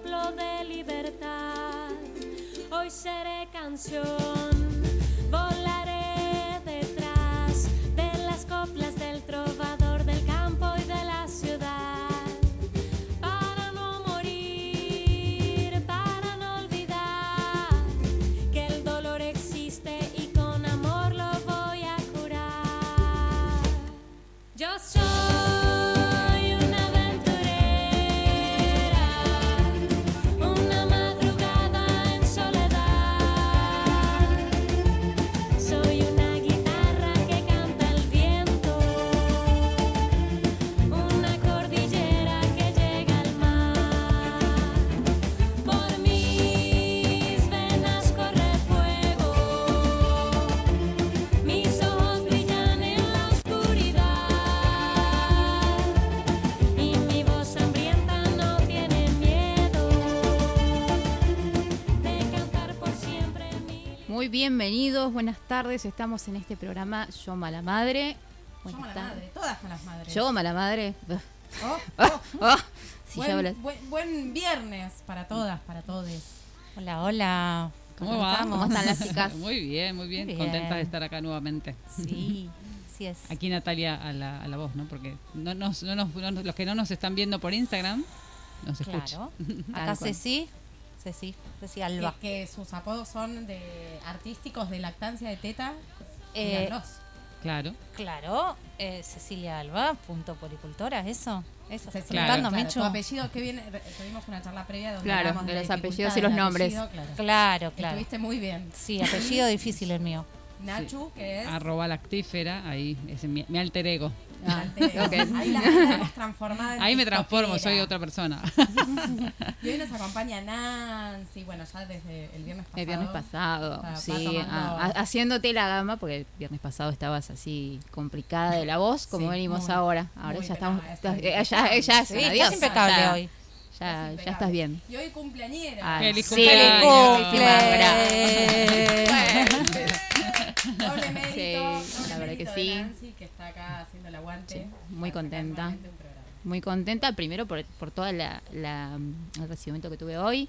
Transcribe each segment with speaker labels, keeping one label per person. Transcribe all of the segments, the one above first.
Speaker 1: soplo de libertad. Hoy seré canción.
Speaker 2: Bienvenidos, buenas tardes. Estamos en este programa Yo Mala Madre.
Speaker 3: Yo
Speaker 2: Buenas
Speaker 3: mala
Speaker 2: tardes.
Speaker 3: madre, todas malas madres.
Speaker 2: Yo Mala Madre.
Speaker 3: Oh, oh.
Speaker 2: Sí,
Speaker 3: buen, viernes para todas, para todos.
Speaker 4: Hola, hola.
Speaker 5: ¿Cómo va?
Speaker 2: ¿Cómo están las chicas?
Speaker 5: Muy bien, muy bien.
Speaker 4: Muy
Speaker 5: Contentas de
Speaker 4: bien.
Speaker 5: estar acá nuevamente.
Speaker 4: Sí, sí es.
Speaker 5: Aquí Natalia a la, a la voz, ¿no? Porque no nos, no nos- no nos- los que no nos están viendo por Instagram nos escuchan.
Speaker 4: Claro. Acá. Ceci, Ceci, Ceci
Speaker 3: Que,
Speaker 4: Alba.
Speaker 3: que sus apodos son de artísticos de lactancia de teta.
Speaker 4: Eh.
Speaker 5: Claro.
Speaker 4: Claro, eh, Cecilia Alba, punto policultora, ¿eso? Eso
Speaker 3: Cecilia, claro, tu apellido, que viene, tuvimos una charla previa donde
Speaker 2: Claro,
Speaker 3: hablamos
Speaker 2: de los apellidos y los nombres.
Speaker 3: apellido, claro.
Speaker 4: Claro, claro.
Speaker 3: Estuviste muy bien.
Speaker 4: Sí, apellido difícil el mío.
Speaker 3: Nachu, que es...
Speaker 5: Arroba lactífera, ahí, es mi, mi alter ego.
Speaker 2: Ah.
Speaker 3: Ahí la, hemos transformado en
Speaker 5: Ahí me transformo, soy otra persona.
Speaker 3: Y hoy nos acompaña Nancy, bueno, ya desde el viernes pasado.
Speaker 2: El viernes pasado, sí,
Speaker 3: tomando-
Speaker 2: a- a- haciéndote la gama, porque el viernes pasado estabas así complicada de la voz, como
Speaker 3: Sí,
Speaker 2: venimos
Speaker 3: muy,
Speaker 2: ahora. Ahora ya estamos,
Speaker 3: está
Speaker 2: estás- eh, ya,
Speaker 3: impecable.
Speaker 2: ya es
Speaker 4: Sí,
Speaker 2: una
Speaker 4: estás
Speaker 2: diosa,
Speaker 4: impecable
Speaker 2: ya,
Speaker 4: hoy.
Speaker 2: Ya,
Speaker 3: Estás
Speaker 2: ya estás bien.
Speaker 3: Y hoy cumpleañera.
Speaker 2: Ay,
Speaker 5: Feliz
Speaker 2: sí,
Speaker 5: cumpleaños.
Speaker 3: Doble mérito.
Speaker 2: Sí,
Speaker 3: doble
Speaker 2: la verdad
Speaker 3: mérito
Speaker 2: que sí.
Speaker 3: Nancy, que está acá haciendo el aguante.
Speaker 2: Sí, muy contenta. Muy contenta, primero por, por todo el recibimiento que tuve hoy.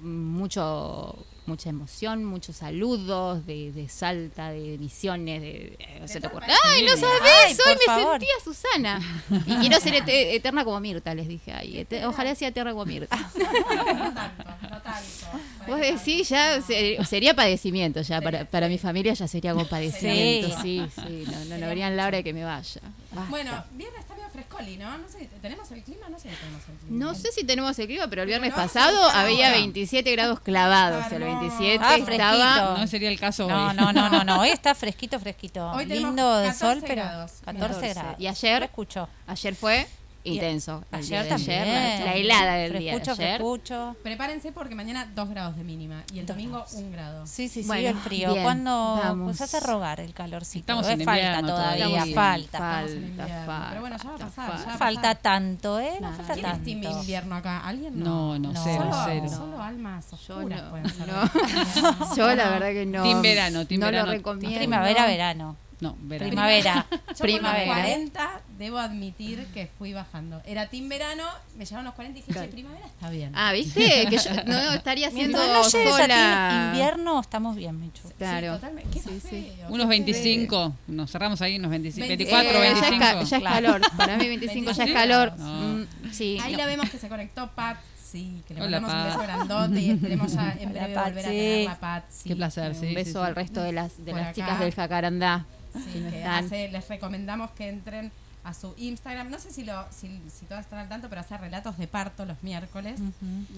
Speaker 2: Mucho, mucha emoción, muchos saludos de, de Salta, de Misiones, de, de- no se te ocurre. ¡Ay, no sabés! Hoy me
Speaker 4: favor.
Speaker 2: sentía Susana. Y quiero ser ete- eterna como Mirta, les dije. Ay, ojalá sea eterna como Mirta.
Speaker 3: No tanto, no tanto.
Speaker 2: Vos decís, ya se- sería padecimiento, ya para, para mi familia ya sería como padecimiento. Sí, sí, no, no, no verían la hora de que me vaya. Basta.
Speaker 3: Bueno, viernes está medio frescoli, ¿no? No sé, ¿tenemos el clima? No sé si tenemos el clima.
Speaker 2: No sé si tenemos el clima, pero el viernes pasado había
Speaker 3: ahora.
Speaker 2: 27 grados clavados. El
Speaker 3: Está
Speaker 2: 27
Speaker 4: Ah,
Speaker 2: estaba.
Speaker 4: fresquito.
Speaker 5: No sería el caso
Speaker 4: No,
Speaker 5: hoy.
Speaker 4: no, no, no, no. Hoy está fresquito, fresquito.
Speaker 3: Hoy
Speaker 4: Lindo de
Speaker 3: 14
Speaker 4: sol, pero
Speaker 3: grados.
Speaker 4: 14,
Speaker 2: 14.
Speaker 4: grados.
Speaker 2: ¿Y ayer?
Speaker 4: Lo escucho.
Speaker 2: Ayer fue intenso.
Speaker 4: Ayer también.
Speaker 2: ayer, la, la helada del día de
Speaker 4: Frescucho,
Speaker 2: ayer.
Speaker 4: frescucho.
Speaker 3: Prepárense porque mañana 2 grados de mínima y el domingo
Speaker 4: grados.
Speaker 3: 1 grado.
Speaker 4: Sí, sí, sí,
Speaker 2: Bueno,
Speaker 4: el frío.
Speaker 2: bien,
Speaker 4: Cuando
Speaker 2: vamos.
Speaker 4: pues hace rogar el calorcito.
Speaker 5: Estamos en
Speaker 4: falta todavía,
Speaker 5: todavía.
Speaker 4: Falta.
Speaker 2: Falta, falta.
Speaker 3: Pero bueno, ya va a pasar,
Speaker 2: falta.
Speaker 3: ya
Speaker 4: Falta tanto, ¿eh? No falta
Speaker 3: ¿Quién es
Speaker 4: tanto.
Speaker 3: team invierno acá? ¿Alguien?
Speaker 5: No, no,
Speaker 4: No.
Speaker 5: cero,
Speaker 3: solo,
Speaker 5: cero.
Speaker 3: solo almas
Speaker 2: Yo
Speaker 3: oscuras
Speaker 2: no,
Speaker 3: pueden ser
Speaker 2: no. Yo la verdad que no.
Speaker 5: Team verano, team
Speaker 2: no
Speaker 5: verano.
Speaker 2: lo recomiendo.
Speaker 4: Primavera, verano.
Speaker 5: No, verano.
Speaker 4: Primavera.
Speaker 3: Yo por
Speaker 4: Primavera.
Speaker 3: los 40 debo admitir que fui bajando. Era team verano, me llevaban los 40 y dije,
Speaker 2: Claro.
Speaker 3: "Che, primavera está bien.
Speaker 2: Ah, ¿viste? Que yo no, estaría haciendo
Speaker 4: no a
Speaker 2: sola.
Speaker 4: invierno, estamos bien, Michu.
Speaker 2: Claro.
Speaker 3: Sí, totalmente. Qué
Speaker 2: Sí, sí.
Speaker 3: feo,
Speaker 5: Unos
Speaker 3: qué
Speaker 5: 25, nos cerramos ahí, unos 25,
Speaker 3: 24,
Speaker 5: 24,
Speaker 2: Eh, ya, es
Speaker 5: 25.
Speaker 2: ca- ya es
Speaker 4: Claro.
Speaker 2: calor. Para mí 25 ya es
Speaker 3: 25.
Speaker 2: calor.
Speaker 5: No.
Speaker 2: Mm, sí.
Speaker 3: Ahí
Speaker 2: no.
Speaker 3: la vemos que se conectó Pat. Sí, que le
Speaker 5: Hola,
Speaker 3: mandamos un
Speaker 5: Pat.
Speaker 3: beso grandote y esperemos ya en
Speaker 4: Hola,
Speaker 3: breve
Speaker 4: Pat,
Speaker 3: volver a
Speaker 4: sí.
Speaker 3: tenerla, Pat. Sí,
Speaker 5: Qué placer, sí.
Speaker 2: Un beso al resto de las, de
Speaker 3: Por
Speaker 2: las
Speaker 3: acá.
Speaker 2: chicas del Jacarandá.
Speaker 3: Sí,
Speaker 2: que no
Speaker 3: que
Speaker 2: están.
Speaker 3: hace- les recomendamos que entren a su Instagram. No sé si, lo, si, si todas están al tanto, pero hace relatos de parto los miércoles.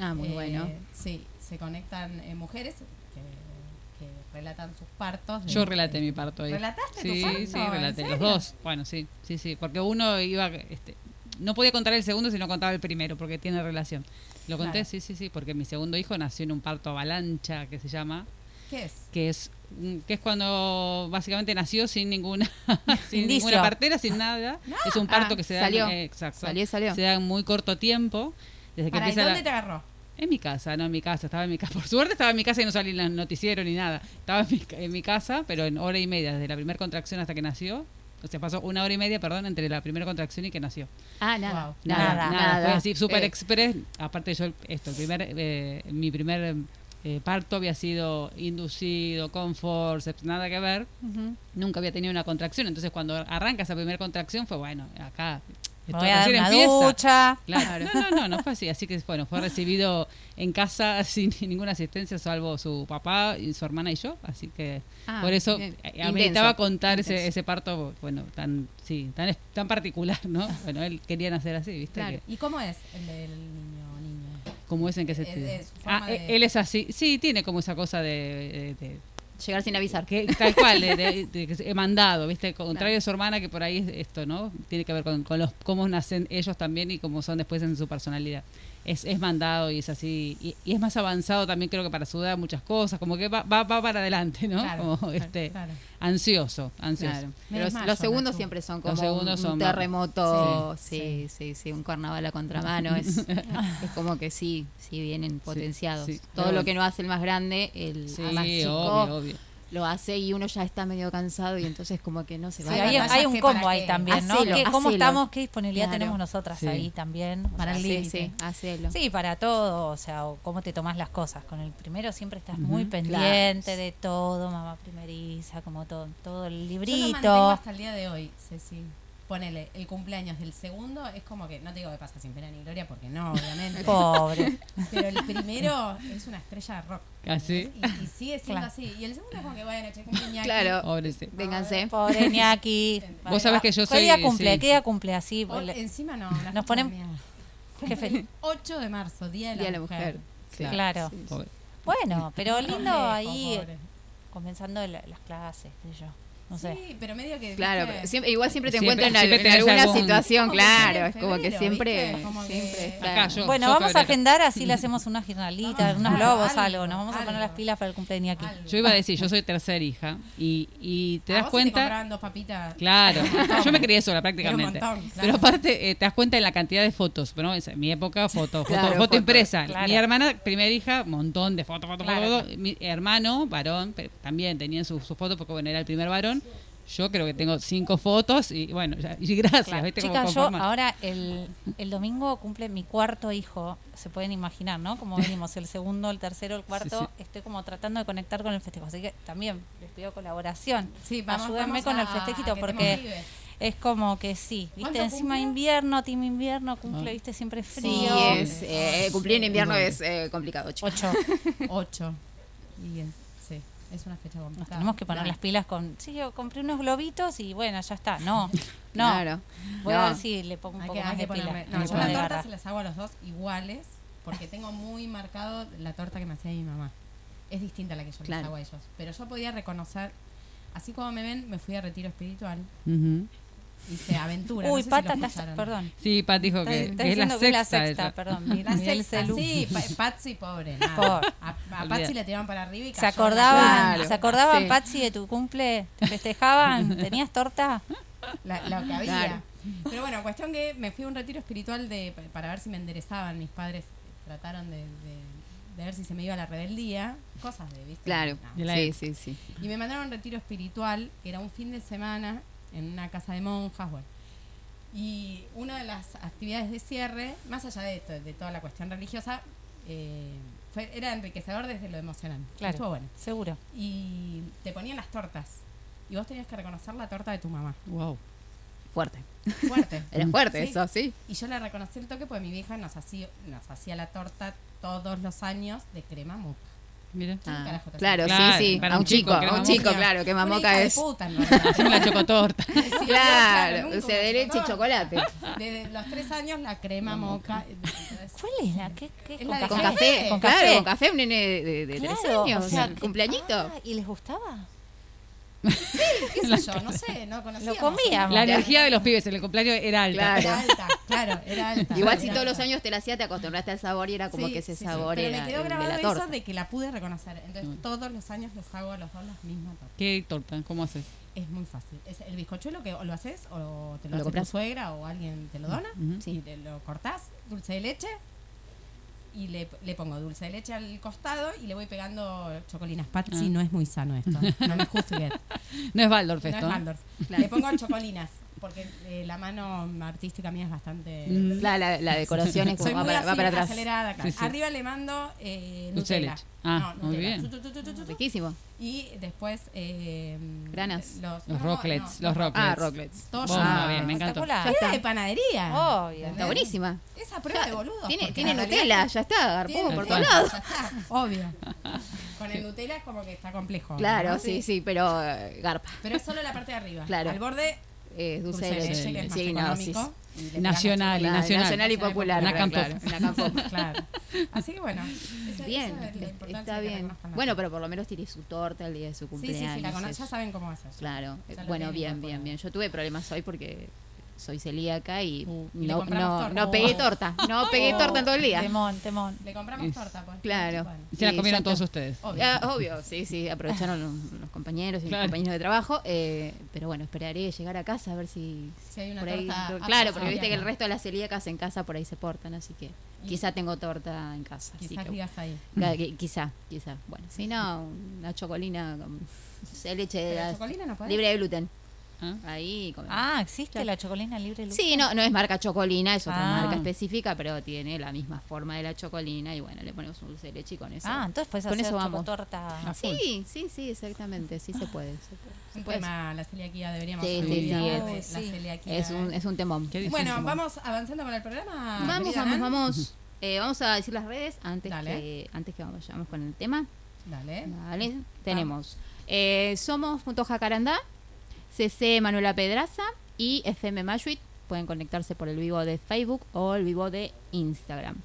Speaker 2: Ah, muy
Speaker 3: Eh,
Speaker 2: bueno.
Speaker 3: Sí, se conectan eh, mujeres que, que relatan sus partos. de-
Speaker 5: Yo relaté mi parto ahí.
Speaker 3: ¿Relataste tu
Speaker 5: sí,
Speaker 3: parto?
Speaker 5: Sí,
Speaker 3: ¿En
Speaker 5: relaté. Los dos. Bueno, sí, sí, sí. Porque uno iba. Este, no podía contar el segundo si no contaba el primero, porque tiene relación. Lo conté,
Speaker 3: Claro.
Speaker 5: sí, sí, sí, porque mi segundo hijo nació en un parto avalancha, que se llama,
Speaker 3: ¿Qué es?
Speaker 5: que es que es cuando básicamente nació sin ninguna sin
Speaker 4: Indicio.
Speaker 5: ninguna partera, sin nada. Es un parto
Speaker 2: Ah,
Speaker 5: que se da
Speaker 2: salió.
Speaker 5: eh, exacto.
Speaker 2: Salió, salió.
Speaker 5: Se da en muy corto tiempo. Desde que
Speaker 3: Para, ¿y
Speaker 5: empieza
Speaker 3: dónde
Speaker 5: la-
Speaker 3: te agarró?
Speaker 5: En mi casa, no en mi casa, estaba en mi casa. Por suerte estaba en mi casa y no salí en el noticiero ni nada. Estaba en mi, ca- en mi casa, pero en hora y media, desde la primera contracción hasta que nació. O sea, pasó una hora y media, perdón, entre la primera contracción y que nació.
Speaker 2: Ah, nada.
Speaker 3: Wow.
Speaker 5: Nada,
Speaker 4: Nada.
Speaker 5: Fue así, súper
Speaker 2: Eh,
Speaker 5: express. Aparte yo, esto, el primer, eh, mi primer eh, parto había sido inducido, con forceps, nada que ver. Nunca había tenido una contracción. Entonces cuando arranca esa primera contracción fue, bueno, acá... Esto
Speaker 4: voy a dar una ducha.
Speaker 5: Claro. No, no, no, no fue así. Así que, bueno, fue recibido en casa sin ninguna asistencia, salvo su papá y su hermana y yo. Así que,
Speaker 2: Ah,
Speaker 5: por eso, eh,
Speaker 2: Intenso.
Speaker 5: ameritaba contar ese, ese parto, bueno, tan, sí, tan, tan particular, ¿no? Bueno, él quería nacer así, ¿viste?
Speaker 2: Claro.
Speaker 5: Que-
Speaker 3: ¿Y cómo es el del niño o niña?
Speaker 5: ¿Cómo es en
Speaker 3: es su forma
Speaker 5: ah,
Speaker 3: de-
Speaker 5: él es así. Sí, tiene como esa cosa de- de- de
Speaker 2: Llegar sin avisar.
Speaker 5: que tal cual de, de- de que se- he mandado viste contrario a su hermana que por ahí es esto no tiene que ver con, con los cómo nacen ellos también y cómo son después en su personalidad es, es mandado y es así y, y es más avanzado también creo que para su edad muchas cosas como que va, va, va para adelante no
Speaker 3: Claro,
Speaker 5: como este
Speaker 3: claro.
Speaker 5: ansioso ansioso
Speaker 2: Claro. Los, segundos siempre son
Speaker 5: Los
Speaker 2: como
Speaker 5: segundos
Speaker 2: un
Speaker 5: son-
Speaker 2: terremoto,
Speaker 3: Sí,
Speaker 2: sí, sí, sí, un carnaval a contramano, es, es como que sí, sí vienen potenciados.
Speaker 5: sí.
Speaker 2: Todo
Speaker 5: Pero
Speaker 2: lo que no hace el más grande, el
Speaker 5: sí
Speaker 2: más chico
Speaker 5: obvio obvio
Speaker 2: lo hace y uno ya está medio cansado y entonces como que no se va.
Speaker 3: Sí,
Speaker 4: hay, hay un combo ahí también, ¿no?
Speaker 2: Hacelo,
Speaker 4: ¿Qué- ¿Cómo
Speaker 2: hacelo.
Speaker 4: estamos? ¿Qué disponibilidad
Speaker 2: Claro.
Speaker 4: tenemos nosotras
Speaker 5: Sí.
Speaker 4: ahí también?
Speaker 3: Para el
Speaker 2: sí,
Speaker 3: límite.
Speaker 2: sí, hacelo.
Speaker 4: Sí, para todo, o sea, o cómo te tomas las cosas. Con el primero siempre estás muy pendiente
Speaker 2: Claro.
Speaker 4: de todo, mamá primeriza, como todo, todo el
Speaker 3: Yo lo
Speaker 4: librito.
Speaker 3: mantengo hasta el día de hoy, Ceci. Ponele, el cumpleaños del segundo es como que, no te digo que pasa sin pena ni gloria, porque no, obviamente.
Speaker 4: Pobre.
Speaker 3: pero el primero es una estrella de rock.
Speaker 5: ¿Así?
Speaker 3: Y, y sigue siendo
Speaker 4: Claro.
Speaker 3: así. Y el segundo es como que, bueno, che, cumple Iñaki.
Speaker 2: Claro.
Speaker 5: Pobre, sí.
Speaker 2: Vénganse.
Speaker 4: Pobre ñaki.
Speaker 5: Vos sabés que yo
Speaker 4: ¿Qué
Speaker 5: soy-
Speaker 4: día cumple?
Speaker 5: sí.
Speaker 4: ¿Qué día cumple así?
Speaker 3: O-
Speaker 4: Le-
Speaker 3: encima no.
Speaker 4: Nos. Qué fel-
Speaker 3: 8 de marzo, Día de la,
Speaker 2: Día la
Speaker 3: Mujer.
Speaker 2: mujer.
Speaker 5: Claro.
Speaker 4: Claro.
Speaker 5: Pobre.
Speaker 4: Bueno, pero lindo ahí,
Speaker 3: pobre.
Speaker 4: comenzando la- las clases, qué yo. No sé.
Speaker 3: Sí, pero medio que.
Speaker 2: Claro,
Speaker 3: ¿viste?
Speaker 2: pero siempre, igual siempre te
Speaker 5: Siempre-
Speaker 2: encuentras en, al-
Speaker 5: siempre
Speaker 2: en
Speaker 5: tenés
Speaker 2: alguna
Speaker 5: algún-
Speaker 2: situación, claro,
Speaker 3: en
Speaker 2: es como que siempre,
Speaker 3: ¿viste? Como que-
Speaker 2: siempre está.
Speaker 5: Acá yo.
Speaker 4: Bueno, vamos a agendar, así le hacemos una jornalita, unos
Speaker 3: algo,
Speaker 4: globos,
Speaker 3: algo,
Speaker 4: algo. Nos vamos a poner las pilas para el cumpleaños aquí.
Speaker 3: Algo.
Speaker 5: yo iba a decir yo soy tercera hija y, y te
Speaker 3: ¿A
Speaker 5: das
Speaker 3: vos
Speaker 5: cuenta
Speaker 3: compraban dos papitas.
Speaker 5: Claro, yo me crié sola prácticamente.
Speaker 3: Montón, claro.
Speaker 5: Pero aparte, eh, te das cuenta en la cantidad de fotos. Pero en mi época, foto, foto,
Speaker 2: Claro,
Speaker 5: foto
Speaker 2: foto,
Speaker 5: impresa.
Speaker 4: claro.
Speaker 5: Mi hermana, primera hija, montón de fotos, fotos, fotos. Mi hermano, varón, también tenía su, su foto porque, bueno, era el primer varón. Yo creo que tengo cinco fotos y, bueno, ya- y gracias.
Speaker 4: Claro. yo ahora el, el domingo cumple mi cuarto hijo. Se pueden imaginar, ¿no? Como venimos, el segundo, el tercero, el cuarto.
Speaker 5: Sí,
Speaker 4: Estoy como tratando de conectar con el festejo. Así que también les pido colaboración.
Speaker 3: Sí, vamos,
Speaker 4: Ayúdenme
Speaker 3: vamos
Speaker 4: con
Speaker 3: a-
Speaker 4: el festejito porque es como que sí. ¿Viste?
Speaker 3: ¿Cuánto
Speaker 4: Encima
Speaker 3: cumple?
Speaker 4: invierno, team invierno, cumple,
Speaker 5: Ah.
Speaker 4: ¿viste? Siempre
Speaker 2: Sí,
Speaker 4: frío.
Speaker 2: es, eh, cumplir en invierno es eh, complicado, chicos.
Speaker 4: Ocho.
Speaker 3: 8. Y es, sí, es una fecha complicada.
Speaker 4: Nos tenemos que poner
Speaker 3: Claro.
Speaker 4: las pilas con. Sí, yo compré unos globitos y bueno, ya está. No, no.
Speaker 2: Claro.
Speaker 4: Voy
Speaker 2: No.
Speaker 4: a ver si le pongo un
Speaker 3: Hay
Speaker 4: poco
Speaker 3: que,
Speaker 4: más de pila.
Speaker 3: ponerme. No, yo la
Speaker 4: de
Speaker 3: torta
Speaker 4: garra.
Speaker 3: se las hago a los dos iguales porque tengo muy marcado la torta que me hacía mi mamá. Es distinta a la que yo
Speaker 2: Claro.
Speaker 3: les hago a ellos. Pero yo podía reconocer, así como me ven, me fui a retiro espiritual,
Speaker 5: Ujú.
Speaker 3: Hice aventura.
Speaker 4: Uy,
Speaker 3: no sé
Speaker 4: Pata, estás- perdón.
Speaker 5: Sí, Pat dijo
Speaker 4: Está,
Speaker 5: que,
Speaker 4: está
Speaker 5: que es la sexta.
Speaker 4: la sexta,
Speaker 5: ella.
Speaker 4: perdón.
Speaker 3: La
Speaker 4: Mirá
Speaker 3: sexta, sí, pa- Patsy pobre, nada. A. Patsy le tiraban para arriba y
Speaker 4: ¿Se
Speaker 3: cayó
Speaker 4: acordaban,
Speaker 2: Claro.
Speaker 4: ¿se acordaban
Speaker 2: Sí.
Speaker 4: Patsy, de tu cumple? ¿Te festejaban? ¿Tenías torta?
Speaker 3: la- lo que había.
Speaker 2: Claro.
Speaker 3: Pero bueno, cuestión que me fui a un retiro espiritual de para ver si me enderezaban. Mis padres trataron de, de- de ver si se me iba la rebeldía. Cosas de, ¿viste?
Speaker 2: Claro.
Speaker 3: No.
Speaker 2: Sí, sí, sí.
Speaker 3: Y me mandaron a un retiro espiritual, que era un fin de semana, en una casa de monjas, bueno. Y una de las actividades de cierre, más allá de, esto, de toda la cuestión religiosa, eh, fue, era enriquecedor desde lo emocional.
Speaker 4: Claro.
Speaker 3: Estuvo bueno.
Speaker 4: Seguro.
Speaker 3: Y te ponían las tortas. Y vos tenías que reconocer la torta de tu mamá.
Speaker 5: Wow.
Speaker 2: Fuerte.
Speaker 3: Fuerte.
Speaker 2: Era fuerte
Speaker 3: Sí.
Speaker 2: eso, sí.
Speaker 3: Y yo le reconocí el toque porque mi vieja nos hacía, nos hacía la torta todos los años de crema moca.
Speaker 5: Mira.
Speaker 3: ¿Quién carajo te hace?
Speaker 2: Claro,
Speaker 5: Claro,
Speaker 2: sí, sí.
Speaker 5: para
Speaker 2: A
Speaker 5: un
Speaker 2: un chico,
Speaker 5: chico,
Speaker 2: a un chico, claro, que mamoca es.
Speaker 3: puta.
Speaker 5: Haceme la chocotorta.
Speaker 3: Sí,
Speaker 2: Claro,
Speaker 3: claro,
Speaker 2: o sea, de leche y
Speaker 3: torta.
Speaker 2: chocolate.
Speaker 3: Desde los tres años la crema moca.
Speaker 4: ¿Cuál es la? ¿Qué, qué?
Speaker 3: Es la de
Speaker 2: Con
Speaker 3: café.
Speaker 2: café,
Speaker 4: Con
Speaker 2: claro,
Speaker 4: café.
Speaker 2: con café, un nene de, de, de tres
Speaker 4: Claro,
Speaker 2: años,
Speaker 4: o sea,
Speaker 2: cumpleañito.
Speaker 4: Ah, ¿Y les gustaba?
Speaker 3: ¿Qué sé yo? No sé, no conocía.
Speaker 4: Lo comíamos.
Speaker 5: La energía de los pibes en el cumpleaños era alta.
Speaker 2: Claro.
Speaker 3: Era alta, claro, era alta.
Speaker 2: Igual si
Speaker 3: Era
Speaker 2: todos los
Speaker 3: alta.
Speaker 2: años te la hacía, te acostumbraste al sabor y era como
Speaker 3: Sí,
Speaker 2: que ese
Speaker 3: sí, sí.
Speaker 2: sabor
Speaker 3: Pero
Speaker 2: era
Speaker 3: me quedó
Speaker 2: de
Speaker 3: grabado
Speaker 2: la
Speaker 3: eso
Speaker 2: torta.
Speaker 3: de que la pude reconocer. Entonces,
Speaker 5: Mm.
Speaker 3: todos los años les hago a los dos la misma torta.
Speaker 5: ¿Qué torta? ¿Cómo haces?
Speaker 3: Es muy fácil. Es el bizcochuelo que o lo haces o te lo,
Speaker 2: Lo
Speaker 3: hace tu suegra o alguien te lo dona.
Speaker 5: Ujú.
Speaker 3: Y te lo cortás, dulce de leche y le, le pongo dulce de leche al costado y le voy pegando chocolinas. Patsy,
Speaker 5: Ah.
Speaker 3: no es muy sano esto. No me juzgues.
Speaker 5: No es Waldorf
Speaker 3: No
Speaker 5: esto.
Speaker 3: es Waldorf. Le pongo chocolinas porque eh, la mano artística mía es bastante...
Speaker 5: Mm.
Speaker 2: La, la, la decoración es como
Speaker 3: Soy
Speaker 2: va
Speaker 3: muy
Speaker 2: para, va
Speaker 3: así,
Speaker 2: para atrás.
Speaker 3: acelerada. claro.
Speaker 5: Sí, sí.
Speaker 3: Arriba le mando eh, Nutella.
Speaker 5: Ah,
Speaker 3: No,
Speaker 5: muy
Speaker 3: Nutella.
Speaker 5: bien.
Speaker 3: Tu, tu, tu, tu, tu, tu.
Speaker 2: Riquísimo.
Speaker 3: Y después... Eh,
Speaker 2: Granas.
Speaker 3: Los,
Speaker 5: Los
Speaker 3: no,
Speaker 5: rocklets,
Speaker 3: no,
Speaker 5: los rocklets.
Speaker 2: Ah, rocklets.
Speaker 3: Ya-
Speaker 5: bien, me encantó.
Speaker 3: Era
Speaker 2: está.
Speaker 3: de panadería.
Speaker 4: Obvio.
Speaker 3: ¿Entendés?
Speaker 2: Está buenísima.
Speaker 3: Esa prueba de boludo.
Speaker 2: Tiene, Nutella, ya está, garpó
Speaker 3: tiene
Speaker 2: por todos lados.
Speaker 3: ya está, Obvio. Con el Nutella es como que está complejo.
Speaker 2: Claro, sí, sí, pero eh, garpa.
Speaker 3: Pero es solo la parte de arriba.
Speaker 2: Claro.
Speaker 3: Al borde,
Speaker 2: Eh, dulce,
Speaker 3: dulce
Speaker 2: de leche.
Speaker 3: leche, que es más
Speaker 2: Sí, no, sí,
Speaker 3: y
Speaker 5: Nacional,
Speaker 3: la
Speaker 2: La-
Speaker 5: nacional.
Speaker 2: nacional y popular.
Speaker 5: Una
Speaker 2: claro, claro, una campo.
Speaker 3: Claro. Así que bueno. esa-
Speaker 2: Bien,
Speaker 3: esa es
Speaker 2: está bien. Bueno, pero por lo menos tiene su torta el día de su
Speaker 3: Sí,
Speaker 2: cumpleaños.
Speaker 3: sí, sí, la conocen, ya saben cómo hacer.
Speaker 2: Claro,
Speaker 3: Ya lo
Speaker 2: bueno, bien, bien, bien. Yo tuve problemas hoy porque soy celíaca y
Speaker 3: Uh,
Speaker 2: no,
Speaker 3: compramos
Speaker 2: no,
Speaker 3: torta.
Speaker 2: no pegué torta. No pegué
Speaker 3: Oh.
Speaker 2: torta en todo el día.
Speaker 4: Temón, temón.
Speaker 3: Le compramos torta, pues.
Speaker 2: Claro.
Speaker 5: Y se la comieron todos ustedes.
Speaker 3: obvio.
Speaker 2: Ah, obvio, sí, sí, aprovecharon los, los compañeros y
Speaker 5: Claro.
Speaker 2: los compañeros de trabajo. eh, pero bueno, esperaré llegar a casa a ver si.
Speaker 3: Si hay una
Speaker 2: por ahí,
Speaker 3: torta
Speaker 2: claro, porque viste que el resto de las celíacas en casa por ahí se portan, así que
Speaker 3: Y-
Speaker 2: quizá tengo torta en casa. así
Speaker 3: Quizás
Speaker 2: que-
Speaker 3: digas ahí.
Speaker 2: Quizá, quizá. Bueno, si no, una chocolina con leche de
Speaker 3: chocolina no podés.
Speaker 2: libre de gluten.
Speaker 5: Ah.
Speaker 2: Ahí comemos.
Speaker 4: Ah, ¿existe
Speaker 2: Claro.
Speaker 4: la chocolina libre de
Speaker 2: Sí, no, no es marca chocolina, es otra
Speaker 4: Ah.
Speaker 2: marca específica, pero tiene la misma forma de la chocolina y bueno, le ponemos un dulce de leche y con eso.
Speaker 4: Ah, entonces puedes
Speaker 2: con
Speaker 4: hacer
Speaker 2: eso vamos.
Speaker 5: Ah, full.
Speaker 2: Sí, sí, sí, exactamente, sí se puede. se puede, se
Speaker 3: Un
Speaker 2: puede.
Speaker 3: tema, la celiaquía, deberíamos
Speaker 2: Sí, sí, es-
Speaker 3: de
Speaker 4: sí.
Speaker 3: la celiaquía.
Speaker 2: Es un, es un temón.
Speaker 3: Bueno, vamos avanzando con el programa.
Speaker 2: Vamos, vamos, vamos. Eh, vamos a decir las redes antes
Speaker 3: Dale.
Speaker 2: que antes que vamos, vayamos con el tema.
Speaker 3: Dale.
Speaker 2: Vale, tenemos eh, Somos Punto Jacarandá, CC Manuela Pedraza y FM Mashuit. Pueden conectarse por el vivo de Facebook o el vivo de Instagram.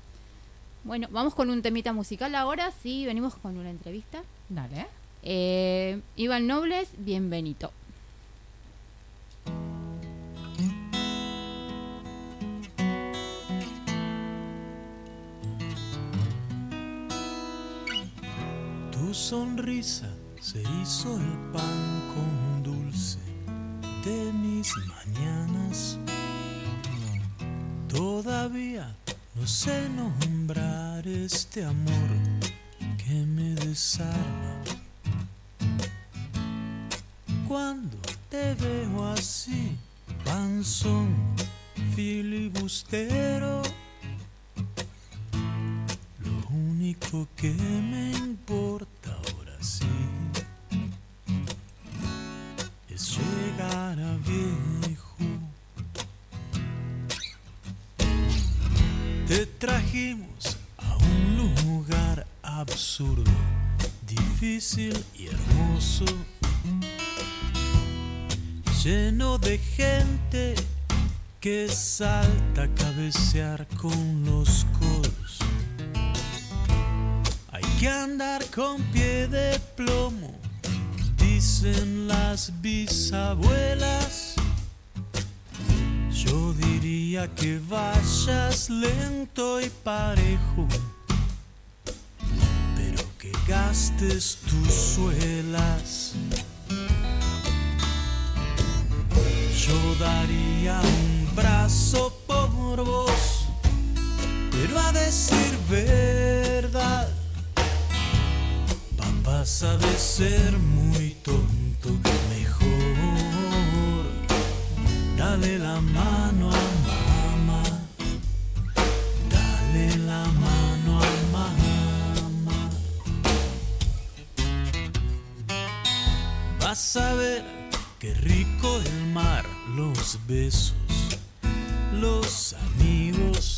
Speaker 2: Bueno, vamos con un temita musical ahora. Sí, venimos con una entrevista.
Speaker 3: Dale.
Speaker 2: Eh, Iván Nobles, bienvenido.
Speaker 6: Tu sonrisa se hizo el pan con de mis mañanas. Todavía no sé nombrar este amor que me desarma. Cuando te veo así, panzón filibustero. Lo único que me importa ahora sí es llegar a viejo. Te trajimos a un lugar absurdo, difícil y hermoso, lleno de gente que salta a cabecear con los codos. Hay que andar con pie de plomo, dicen las bisabuelas. Yo diría que vayas lento y parejo, pero que gastes tus suelas. Yo daría un brazo por vos, pero a decir verdad, papá sabe ser muy tonto. Mejor dale la mano a mamá, dale la mano a mamá. Vas a ver qué rico el mar, los besos, los amigos.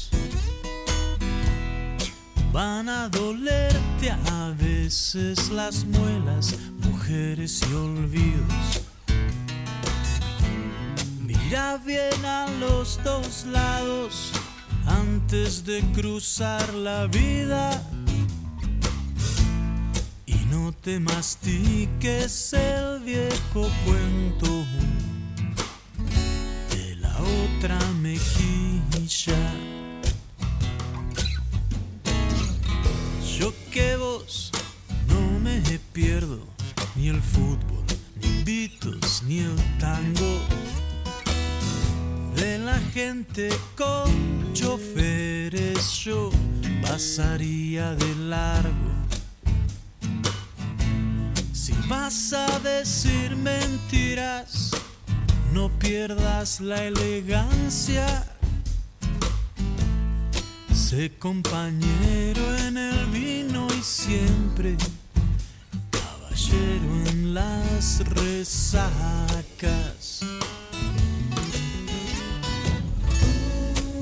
Speaker 6: Van a dolerte a veces las muelas, mujeres y olvidos. Mira bien a los dos lados antes de cruzar la vida. Y no te mastiques el viejo cuento de la otra mejilla. Yo que vos no me pierdo ni el fútbol, ni Beatles, ni el tango. De la gente con choferes yo pasaría de largo. Si vas a decir mentiras, no pierdas la elegancia. Sé compañero siempre caballero en las resacas.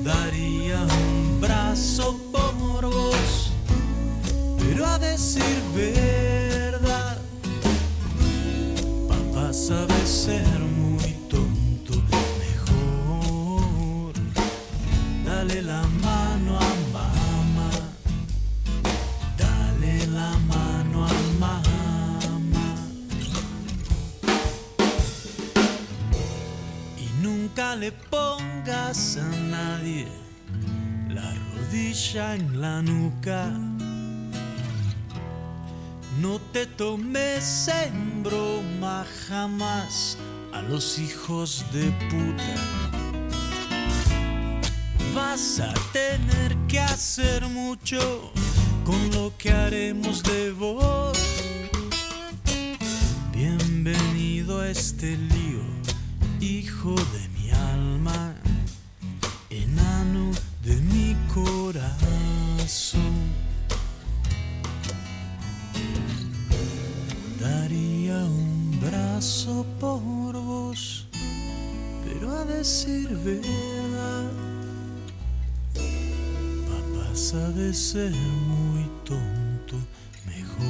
Speaker 6: Daría un brazo por vos, pero a decir verdad, papá sabe ser le pongas a nadie la rodilla en la nuca. No te tomes en broma jamás a los hijos de puta. Vas a tener que hacer mucho con lo que haremos de vos. Bienvenido a este lío, hijo de Daría un brazo por vos, pero a decir verdad, papá sabe ser muy tonto, mejor.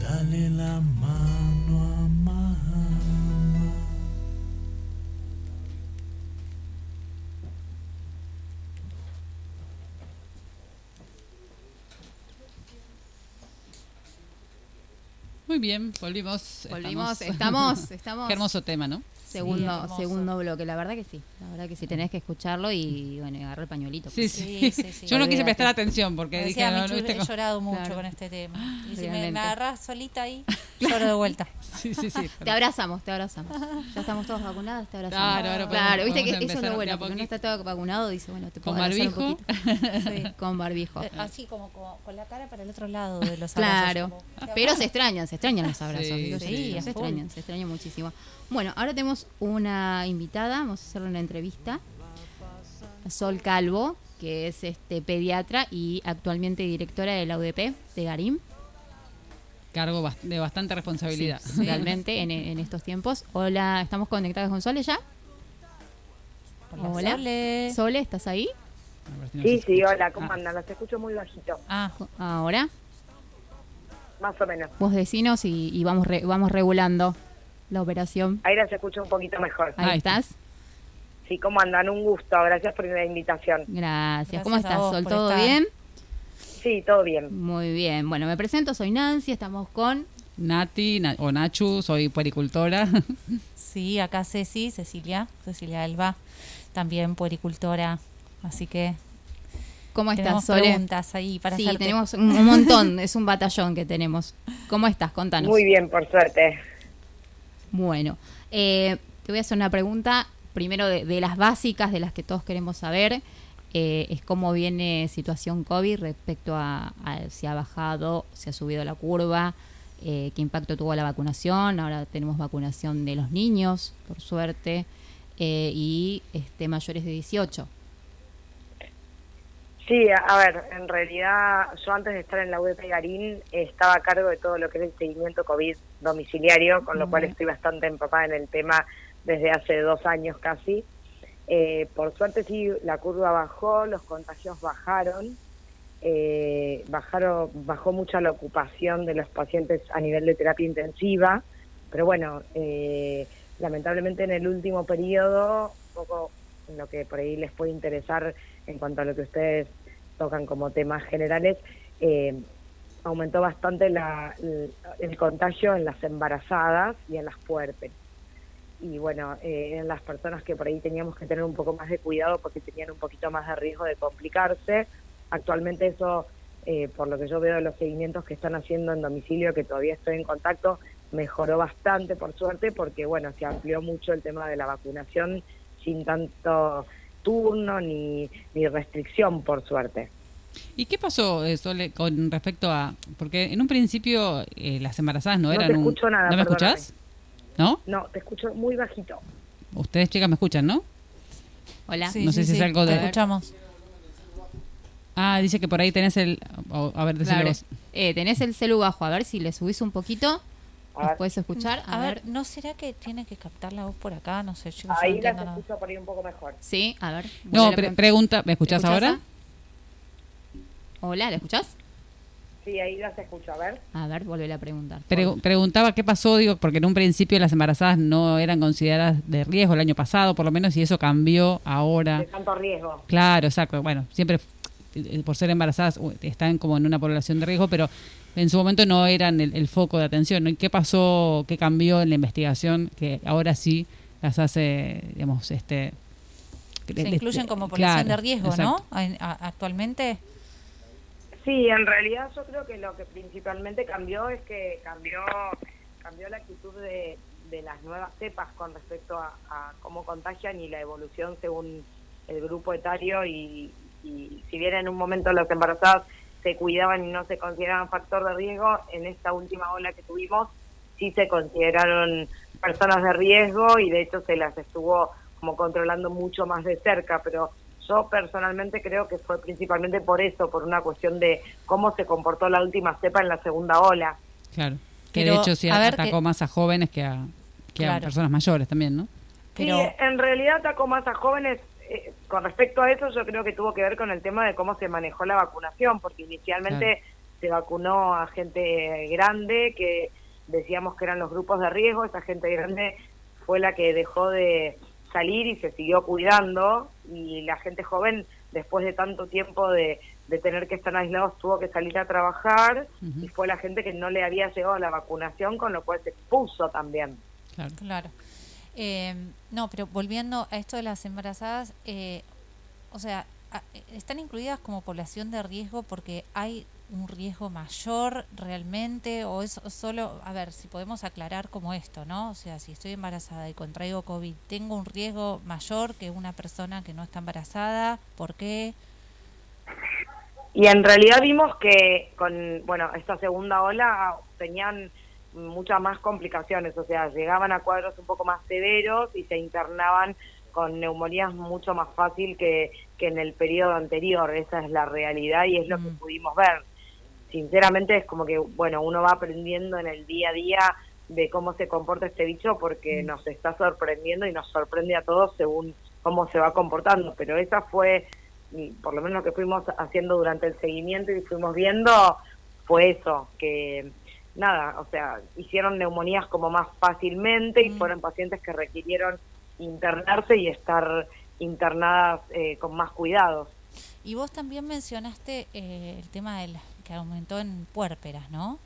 Speaker 6: Dale la mano
Speaker 5: Muy bien, volvimos.
Speaker 2: Volvimos, estamos, estamos.
Speaker 5: Qué hermoso tema, ¿no?
Speaker 2: Segundo,
Speaker 4: Sí,
Speaker 2: segundo bloque, la verdad que sí, la verdad que sí, tenés que escucharlo y bueno, y agarrar el pañuelito.
Speaker 5: Sí, sí.
Speaker 4: Sí, sí, sí.
Speaker 5: Yo no quise prestar atención porque
Speaker 4: Me
Speaker 5: dije,
Speaker 4: decía
Speaker 5: no, no,
Speaker 4: he llorado mucho
Speaker 2: Claro.
Speaker 4: con este tema. Y si me, me agarras solita ahí, lloro de vuelta.
Speaker 5: Sí, sí, sí.
Speaker 2: Te abrazamos, te abrazamos. Ya estamos todos vacunados, te abrazamos.
Speaker 5: Claro, ahora podemos-
Speaker 2: Claro, viste que eso es lo bueno, porque uno
Speaker 5: poquito.
Speaker 2: está todo vacunado, dice, bueno, te
Speaker 5: Con
Speaker 2: puedo abrazar un
Speaker 5: barbijo.
Speaker 2: poquito.
Speaker 4: Sí.
Speaker 2: Con barbijo.
Speaker 4: Eh, Así como, como con la cara para el otro lado de los abrazos.
Speaker 2: Claro,
Speaker 4: como, ¿qué
Speaker 2: pero se extrañan, se extrañan los abrazos.
Speaker 5: Sí,
Speaker 2: se extrañan, se extrañan muchísimo. Bueno, ahora tenemos una invitada, vamos a hacerle una entrevista. a Sol Calvo, que es este pediatra y actualmente directora de la UDP de Garim.
Speaker 5: Cargo de bastante responsabilidad.
Speaker 2: Sí, realmente en, en estos tiempos. Hola, ¿estamos conectados con Sole ya?
Speaker 4: Hola,
Speaker 2: Hola.
Speaker 4: Sole.
Speaker 2: Sole, ¿estás ahí?
Speaker 7: Sí, sí, hola, ¿cómo
Speaker 5: Ah,
Speaker 7: andan? Los escucho muy bajito,
Speaker 4: Ah,
Speaker 2: Ahora,
Speaker 7: más o menos.
Speaker 2: vos decinos y, y vamos re- vamos regulando la operación.
Speaker 7: Ahí las escucho un poquito mejor.
Speaker 2: Ahí,
Speaker 5: Ahí está.
Speaker 2: estás.
Speaker 7: Sí, ¿cómo andan? Un gusto, gracias por la invitación.
Speaker 2: Gracias.
Speaker 4: Gracias
Speaker 2: ¿Cómo estás,
Speaker 4: vos
Speaker 2: Sol? ¿Todo
Speaker 4: estar.
Speaker 2: bien?
Speaker 7: Sí, todo bien.
Speaker 2: Muy bien. Bueno, me presento, soy Nancy, estamos con...
Speaker 5: Nati Na- o Nachu, soy puericultora.
Speaker 4: sí, acá Ceci, Cecilia, Cecilia Alba, también puericultora. Así que
Speaker 2: ¿Cómo estás,
Speaker 4: tenemos
Speaker 2: Sole?
Speaker 4: preguntas ahí para
Speaker 2: sí,
Speaker 4: hacerte.
Speaker 2: tenemos un, un montón, es un batallón que tenemos. ¿Cómo estás? Contanos.
Speaker 7: Muy bien, por suerte.
Speaker 2: Bueno, eh, te voy a hacer una pregunta, primero de, las básicas, de las que todos queremos saber, eh, es cómo viene situación COVID respecto a, a si ha bajado, si ha subido la curva, eh, qué impacto tuvo la vacunación, ahora tenemos vacunación de los niños, por suerte, eh, y este mayores de 18.
Speaker 7: Sí, a- ver, en realidad yo antes de estar en la UDP Garín estaba a cargo de todo lo que es el seguimiento COVID domiciliario, con lo cual estoy bastante empapada en el tema desde hace dos años casi. Eh, por suerte sí, la curva bajó, los contagios bajaron, eh, bajaron, bajó mucho la ocupación de los pacientes a nivel de terapia intensiva, pero bueno, eh, lamentablemente en el último periodo, un poco lo que por ahí les puede interesar en cuanto a lo que ustedes tocan como temas generales, eh, aumentó bastante la- el, contagio en las embarazadas y en las puerpes. Y bueno, eh, en las personas que por ahí teníamos que tener un poco más de cuidado porque tenían un poquito más de riesgo de complicarse. Actualmente eso, eh, por lo que yo veo de los seguimientos que están haciendo en domicilio, que todavía estoy en contacto, mejoró bastante por suerte porque bueno, se amplió mucho el tema de la vacunación sin tanto turno ni, ni restricción, por suerte.
Speaker 5: ¿Y qué pasó, eh, Sole, con respecto a...? Porque en un principio eh, las embarazadas no,
Speaker 7: No
Speaker 5: eran
Speaker 7: te
Speaker 5: un...
Speaker 7: escucho nada,
Speaker 5: ¿No me
Speaker 7: perdóname.
Speaker 5: escuchás? ¿No?
Speaker 7: No, te escucho muy bajito.
Speaker 5: Ustedes, chicas, me escuchan, ¿no?
Speaker 2: Hola.
Speaker 5: No sé si es algo
Speaker 4: te
Speaker 5: de-
Speaker 4: escuchamos.
Speaker 5: Ah, dice que por ahí tenés el... a ver, decilo
Speaker 2: Claro.
Speaker 5: vos.
Speaker 2: Eh, tenés el celu bajo, a ver si le subís un poquito.
Speaker 7: A
Speaker 2: ¿Nos
Speaker 7: ver.
Speaker 2: puedes escuchar?
Speaker 4: A ver, ¿no será que tiene que captar la voz por acá? No sé, yo no
Speaker 7: Ahí las
Speaker 4: entiendo nada.
Speaker 7: escucho por ahí un poco mejor.
Speaker 2: Sí, a ver.
Speaker 5: No, pre-
Speaker 2: pregun-
Speaker 5: pregunta, ¿me escuchás
Speaker 2: ¿Escuchás
Speaker 5: ahora?
Speaker 2: Hola, ¿la escuchás?
Speaker 7: Sí, ahí las escucho, a ver.
Speaker 2: A ver, volvé a preguntar.
Speaker 5: Pregu- preguntaba qué pasó, digo, porque en un principio las embarazadas no eran consideradas de riesgo el año pasado, por lo menos, y eso cambió ahora.
Speaker 7: De tanto riesgo.
Speaker 5: Claro, exacto. Bueno, siempre por ser embarazadas están como en una población de riesgo, pero en su momento no eran el, el foco de atención. ¿no? ¿Y qué pasó, qué cambió en la investigación que ahora sí las hace, digamos, este...
Speaker 4: Se incluyen como población
Speaker 5: claro,
Speaker 4: de riesgo,
Speaker 5: exacto.
Speaker 4: ¿no? Actualmente.
Speaker 7: Sí, en realidad yo creo que lo que principalmente cambió es que cambió cambió la actitud de, de las nuevas cepas con respecto a, a cómo contagian y la evolución según el grupo etario y, y si bien en un momento las embarazadas se cuidaban y no se consideraban factor de riesgo, en esta última ola que tuvimos sí se consideraron personas de riesgo y de hecho se las estuvo como controlando mucho más de cerca, pero yo personalmente creo que fue principalmente por eso, por una cuestión de cómo se comportó la última cepa en la segunda ola.
Speaker 5: Claro. Que
Speaker 4: Pero,
Speaker 5: de hecho sí
Speaker 4: a ver,
Speaker 5: atacó
Speaker 4: que-
Speaker 5: más a jóvenes que a, que a personas mayores también, ¿no?
Speaker 4: Pero-
Speaker 7: Sí, en realidad atacó más a jóvenes. eh, con respecto a eso, yo creo que tuvo que ver con el tema de cómo se manejó la vacunación, porque inicialmente se vacunó a gente grande, que decíamos que eran los grupos de riesgo, esa gente grande fue la que dejó de salir y se siguió cuidando, y la gente joven, después de tanto tiempo de, de tener que estar aislados, tuvo que salir a trabajar, y fue la gente que no le había llegado la vacunación, con lo cual se expuso también.
Speaker 5: Claro.
Speaker 4: Claro. Eh, no, pero volviendo a esto de las embarazadas, eh, o sea, ¿están incluidas como población de riesgo porque hay un riesgo mayor realmente o es solo, a ver, si podemos aclarar como esto, ¿no? O sea, si estoy embarazada y contraigo COVID, ¿tengo un riesgo mayor que una persona que no está embarazada? ¿Por qué?
Speaker 7: Y en realidad vimos que con, bueno, esta segunda ola tenían muchas más complicaciones, o sea, llegaban a cuadros un poco más severos y se internaban con neumonías mucho más fácil que, que en el periodo anterior, esa es la realidad y es lo que
Speaker 4: Mm.
Speaker 7: pudimos ver. Sinceramente es como que, bueno, uno va aprendiendo en el día a día de cómo se comporta este bicho porque nos está sorprendiendo y nos sorprende a todos según cómo se va comportando, pero esa fue y por lo menos lo que fuimos haciendo durante el seguimiento y fuimos viendo fue eso, que nada, o sea, hicieron neumonías como más fácilmente y
Speaker 4: Mm.
Speaker 7: fueron pacientes que requirieron internarse y estar internadas eh, con más cuidados.
Speaker 4: Y vos también mencionaste eh, el tema del que aumentó en puérperas, ¿no?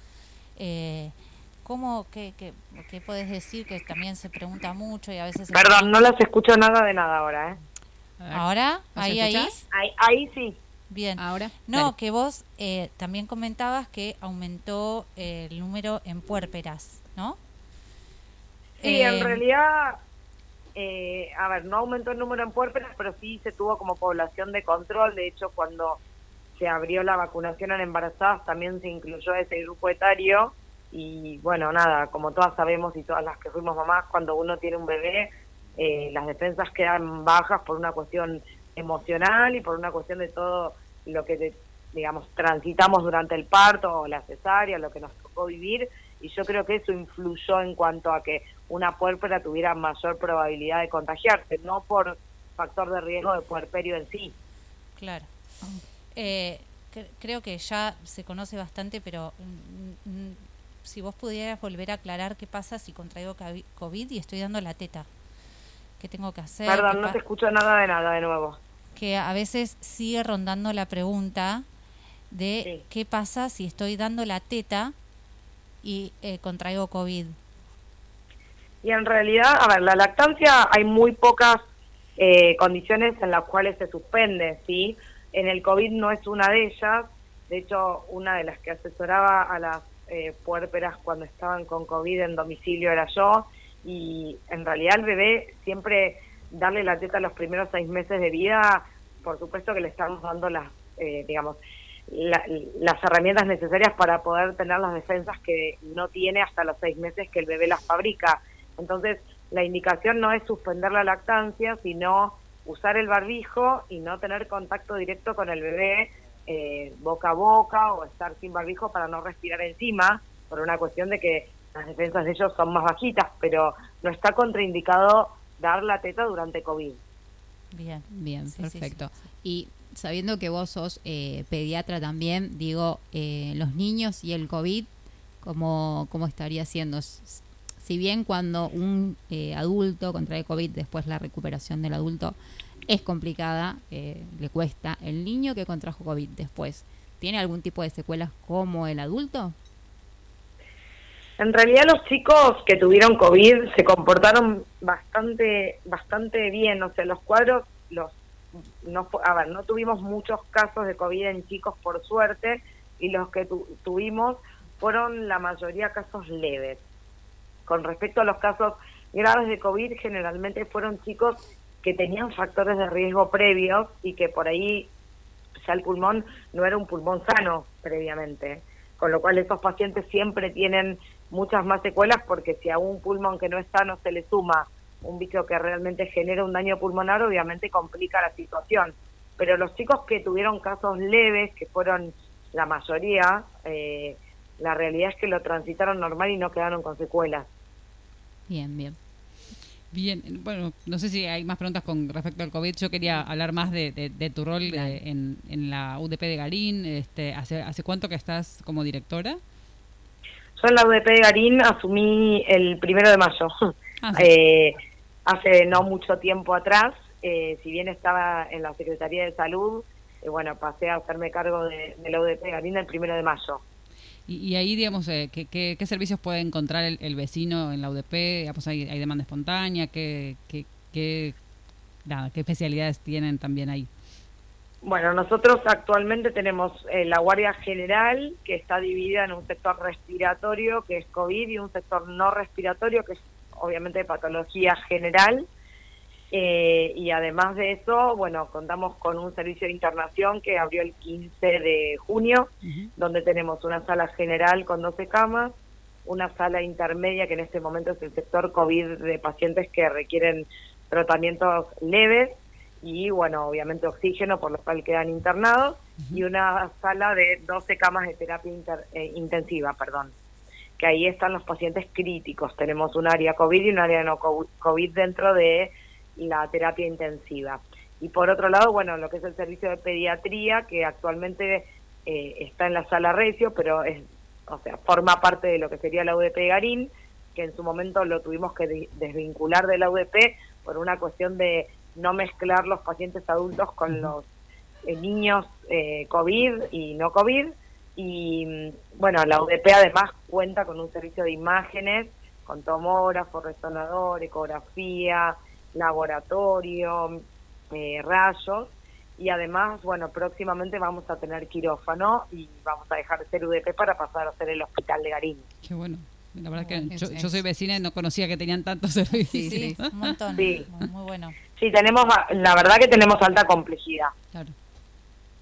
Speaker 4: Eh, ¿Cómo, qué, qué, qué podés decir? Que también se pregunta mucho y a veces... se-
Speaker 7: Perdón, no las escucho nada de nada ahora, ¿eh?
Speaker 4: ¿Ahora?
Speaker 2: ¿Nos
Speaker 4: ¿Ahí, ahí?
Speaker 7: Ahí, ahí sí.
Speaker 4: Bien.
Speaker 2: Ahora.
Speaker 4: No,
Speaker 2: Dale.
Speaker 4: que vos eh, también comentabas que aumentó eh, el número en puérperas, ¿no?
Speaker 7: Sí,
Speaker 4: Eh,
Speaker 7: en realidad, eh, a ver, no aumentó el número en puérperas, pero sí se tuvo como población de control. De hecho, cuando se abrió la vacunación en embarazadas, también se incluyó ese grupo etario. Y bueno, nada, como todas sabemos y todas las que fuimos mamás, cuando uno tiene un bebé, eh, las defensas quedan bajas por una cuestión emocional y por una cuestión de todo lo que, digamos, transitamos durante el parto o la cesárea, lo que nos tocó vivir. Y yo creo que eso influyó en cuanto a que una puérpera tuviera mayor probabilidad de contagiarse, no por factor de riesgo de puerperio en sí.
Speaker 4: Claro. Eh, cre- creo que ya se conoce bastante, pero mm, mm, si vos pudieras volver a aclarar qué pasa si contraigo COVID y estoy dando la teta. ¿Qué tengo que hacer? ¿Qué
Speaker 7: Perdón, no te escucho nada de nada de nuevo.
Speaker 4: que a veces sigue rondando la pregunta de
Speaker 7: Sí.
Speaker 4: qué pasa si estoy dando la teta y eh, contraigo COVID.
Speaker 7: Y en realidad, a ver, la lactancia hay muy pocas eh, condiciones en las cuales se suspende, ¿sí? En el COVID no es una de ellas. De hecho, una de las que asesoraba a las eh, puérperas cuando estaban con COVID en domicilio era yo. Y en realidad el bebé siempre darle la teta los primeros seis meses de vida, por supuesto que le estamos dando las, eh, digamos, la- las herramientas necesarias para poder tener las defensas que no tiene hasta los seis meses que el bebé las fabrica. Entonces, la indicación no es suspender la lactancia, sino usar el barbijo y no tener contacto directo con el bebé eh, boca a boca o estar sin barbijo para no respirar encima, por una cuestión de que las defensas de ellos son más bajitas, pero no está contraindicado dar la teta durante COVID.
Speaker 4: Bien.
Speaker 2: Bien,
Speaker 4: Sí, sí, sí,
Speaker 2: perfecto.
Speaker 4: sí.
Speaker 2: Y sabiendo que vos sos eh, pediatra también, digo, eh, los niños y el COVID, ¿cómo, cómo estaría siendo? Si bien cuando un eh, adulto contrae COVID, después la recuperación del adulto es complicada, eh, le cuesta, el niño que contrajo COVID después, ¿tiene algún tipo de secuelas como el adulto?
Speaker 7: En realidad los chicos que tuvieron COVID se comportaron bastante bastante bien, o sea, los cuadros los no a ver, no tuvimos muchos casos de COVID en chicos por suerte y los que tu- tuvimos fueron la mayoría casos leves. Con respecto a los casos graves de COVID, generalmente fueron chicos que tenían factores de riesgo previos y que por ahí ya el pulmón no era un pulmón sano previamente. Con lo cual esos pacientes siempre tienen muchas más secuelas porque si a un pulmón que no es sano se le suma un bicho que realmente genera un daño pulmonar, obviamente complica la situación. Pero los chicos que tuvieron casos leves, que fueron la mayoría, eh, la realidad es que lo transitaron normal y no quedaron con secuelas.
Speaker 2: Bien, bien.
Speaker 5: Bien, bueno, no sé si hay más preguntas con respecto al COVID. Yo quería hablar más de, de- de tu rol eh, en, en la UDP de Garín. Este, ¿hace, ¿Hace cuánto que estás como directora?
Speaker 7: Yo en la UDP de Garín asumí el primero de mayo,
Speaker 5: Ah.
Speaker 7: Eh, hace no mucho tiempo atrás. eh, si bien estaba en la Secretaría de Salud, eh, bueno, pasé a hacerme cargo de, de la UDP de Garín el primero de mayo.
Speaker 5: Y, y ahí, digamos, eh, ¿qué, qué, qué servicios puede encontrar el, el vecino en la UDP? Digamos, ¿hay, hay demanda espontánea? ¿Qué, qué, qué, nada, ¿Qué especialidades tienen también ahí?
Speaker 7: Bueno, nosotros actualmente tenemos eh, la Guardia General, que está dividida en un sector respiratorio, que es COVID, y un sector no respiratorio, que es obviamente patología general. Eh, y además de eso, bueno, contamos con un servicio de internación que abrió el 15 de junio, donde tenemos una sala general con 12 camas, una sala intermedia, que en este momento es el sector COVID de pacientes que requieren tratamientos leves, y bueno, obviamente oxígeno, por lo cual quedan internados, y una sala de 12 camas de terapia inter- eh, intensiva, perdón, que ahí están los pacientes críticos. Tenemos un área COVID y un área no co- COVID dentro de la terapia intensiva. Y por otro lado, bueno, lo que es el servicio de pediatría, que actualmente eh, está en la sala Recio, pero es, o sea, forma parte de lo que sería la UDP de Garín, que en su momento lo tuvimos que de- desvincular de la UDP por una cuestión de no mezclar los pacientes adultos con los eh, niños eh, COVID y no COVID. Y mm, bueno, la UDP además cuenta con un servicio de imágenes, con tomógrafo, resonador, ecografía, laboratorio, eh, rayos. Y además, bueno, próximamente vamos a tener quirófano y vamos a dejar de ser UDP para pasar a ser el hospital de Garín.
Speaker 5: Qué bueno. La verdad
Speaker 2: Bueno,
Speaker 5: que
Speaker 2: es-
Speaker 5: yo,
Speaker 2: es-
Speaker 5: yo soy vecina y no conocía que tenían tantos servicios.
Speaker 2: Sí,
Speaker 4: Sí,
Speaker 2: sí.
Speaker 4: un montón.
Speaker 7: Sí.
Speaker 4: Muy, muy bueno.
Speaker 7: Sí, tenemos, la verdad que tenemos alta complejidad.
Speaker 5: Claro.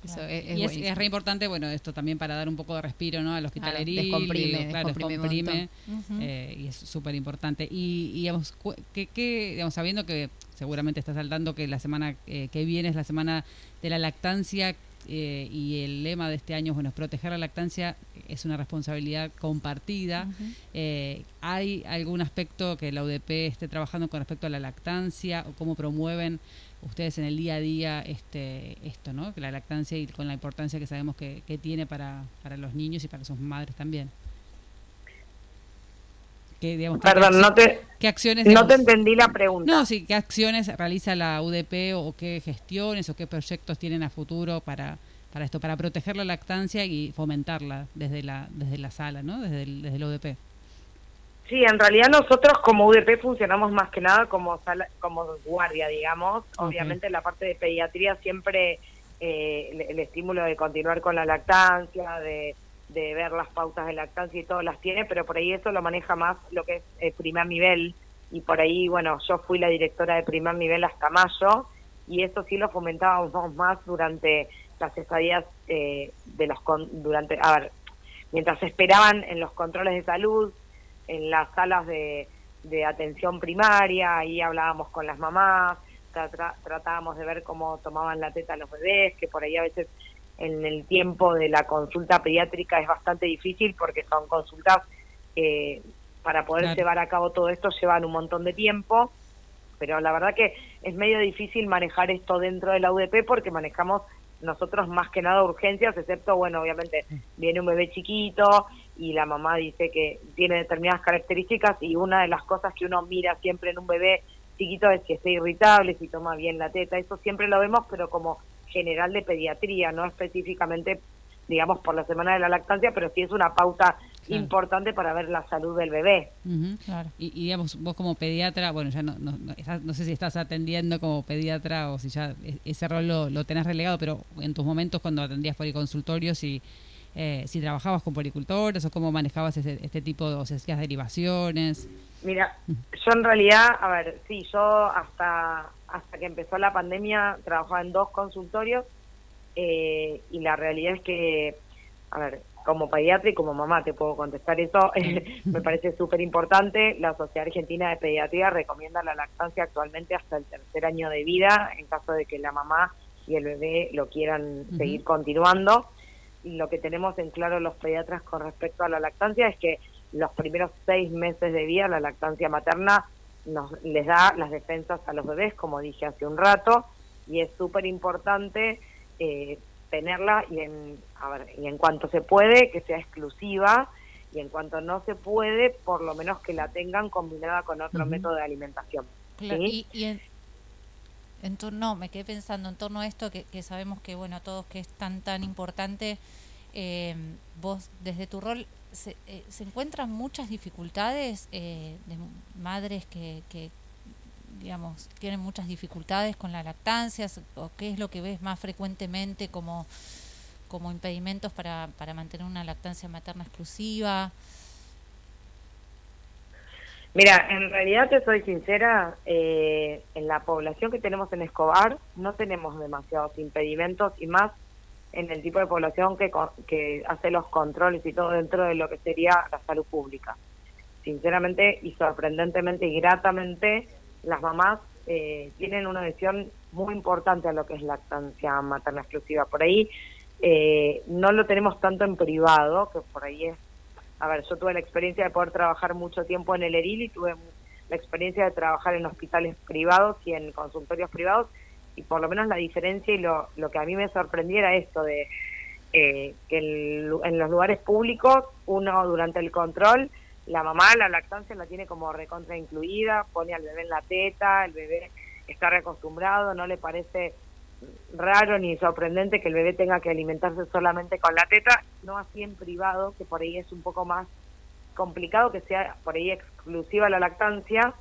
Speaker 2: Eso es, es
Speaker 5: y es, re importante, bueno, esto también para dar un poco de respiro, ¿no? Al
Speaker 2: descomprime,
Speaker 5: claro,
Speaker 2: descomprime un
Speaker 5: descomprime,
Speaker 4: montón.
Speaker 5: eh, y es súper importante. Y, y, digamos, que, que, digamos, sabiendo que seguramente estás saltando que la semana eh, que viene es la semana de la lactancia eh, y el lema de este año, bueno, es proteger la lactancia es una responsabilidad compartida. Eh, ¿Hay algún aspecto que la UDP esté trabajando con respecto a la lactancia o cómo promueven ustedes en el día a día este esto, ¿no? La lactancia y con la importancia que sabemos que, que tiene para, para los niños y para sus madres también. ¿Qué, digamos,
Speaker 7: Perdón,
Speaker 5: qué,
Speaker 7: no te,
Speaker 5: qué acciones
Speaker 7: no te entendí la pregunta.
Speaker 5: no, sí, ¿qué acciones realiza la UDP o qué gestiones o qué proyectos tienen a futuro para, para esto, para proteger la lactancia y fomentarla desde la, desde la sala, ¿no? Desde el, desde el UDP.
Speaker 7: Sí, en realidad nosotros como UDP funcionamos más que nada como sala- como guardia, digamos. Obviamente la parte de pediatría siempre eh, el, el estímulo de continuar con la lactancia, de, de ver las pautas de lactancia y todo las tiene, pero por ahí eso lo maneja más lo que es el primer nivel, y por ahí, bueno, yo fui la directora de primer nivel hasta mayo y eso sí lo fomentábamos más durante las estadías eh, de los con- durante a ver mientras esperaban en los controles de salud en las salas de, atención primaria ahí hablábamos con las mamás tra- tra- tratábamos de ver cómo tomaban la teta los bebés que por ahí a veces en el tiempo de la consulta pediátrica es bastante difícil porque son consultas que para poder
Speaker 5: Claro.
Speaker 7: llevar a cabo todo esto llevan un montón de tiempo pero la verdad que es medio difícil manejar esto dentro de la UDP porque manejamos nosotros más que nada urgencias, excepto, bueno, obviamente viene un bebé chiquito y la mamá dice que tiene determinadas características y una de las cosas que uno mira siempre en un bebé chiquito es que esté irritable, si toma bien la teta, eso siempre lo vemos, pero como general de pediatría, no específicamente, digamos, por la semana de la lactancia, pero sí es una pauta
Speaker 5: Claro.
Speaker 7: importante para ver la salud del bebé.
Speaker 4: Claro.
Speaker 5: Y, y digamos, vos como pediatra, bueno, ya no, no, no, estás- no sé si estás atendiendo como pediatra o si ya e- ese rol lo, lo tenés relegado, pero en tus momentos cuando atendías policonsultorios, si, eh, si trabajabas con policultores o cómo manejabas ese- este tipo de, o si hacías derivaciones.
Speaker 7: Mira, yo en realidad, a ver, sí, yo hasta hasta que empezó la pandemia trabajaba en dos consultorios eh, y la realidad es que, a ver, como pediatra y como mamá te puedo contestar eso, me parece súper importante. La Sociedad Argentina de Pediatría recomienda la lactancia actualmente hasta el tercer año de vida en caso de que la mamá y el bebé lo quieran seguir continuando. Lo que tenemos en claro los pediatras con respecto a la lactancia es que los primeros seis meses de vida la lactancia materna nos les da las defensas a los bebés, como dije hace un rato, y es súper importante eh, tenerla y en, a ver, y en cuanto se puede, que sea exclusiva, y en cuanto no se puede, por lo menos que la tengan combinada con otro
Speaker 5: Ujú.
Speaker 7: método de alimentación.
Speaker 4: Claro,
Speaker 7: ¿sí?
Speaker 4: y, y en, en torno, me quedé pensando en torno a esto que, que sabemos que, bueno, todos que es tan, tan importante, eh, vos desde tu rol, ¿se, eh, ¿se encuentran muchas dificultades eh, de madres que, que, digamos, tienen muchas dificultades con la lactancia? ¿O qué es lo que ves más frecuentemente como, como impedimentos para, para mantener una lactancia materna exclusiva?
Speaker 7: Mira, en realidad te soy sincera, eh, en la población que tenemos en Escobar no tenemos demasiados impedimentos y más en el tipo de población que, que hace los controles y todo dentro de lo que sería la salud pública. Sinceramente y sorprendentemente y gratamente, las mamás eh, tienen una visión muy importante a lo que es lactancia materna exclusiva. Por ahí eh, no lo tenemos tanto en privado, que por ahí es a ver, yo tuve la experiencia de poder trabajar mucho tiempo en el ERIL y tuve la experiencia de trabajar en hospitales privados y en consultorios privados y por lo menos la diferencia y lo, lo que a mí me sorprendiera esto de eh, que el- en los lugares públicos uno durante el control la mamá la lactancia la tiene como recontra incluida, pone al bebé en la teta, el bebé está reacostumbrado, no le parece raro ni sorprendente que el bebé tenga que alimentarse solamente con la teta, no así en privado, que por ahí es un poco más complicado que sea por ahí exclusiva la lactancia.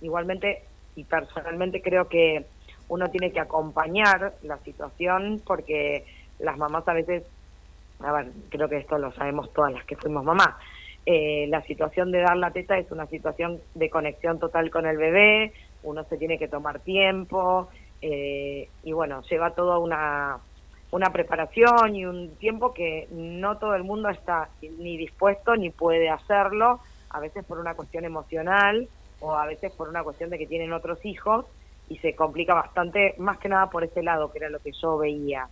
Speaker 7: Igualmente, y personalmente creo que uno tiene que acompañar la situación porque las mamás a veces, a ver, creo que esto lo sabemos todas las que fuimos mamás, eh, la situación de dar la teta es una situación de conexión total con el bebé, uno se tiene que tomar tiempo, eh, y bueno, lleva toda una, una preparación y un tiempo que no todo el mundo está ni dispuesto ni puede hacerlo, a veces por una cuestión emocional o a veces por una cuestión de que tienen otros hijos y se complica bastante, más que nada por ese lado, que era lo que yo veía.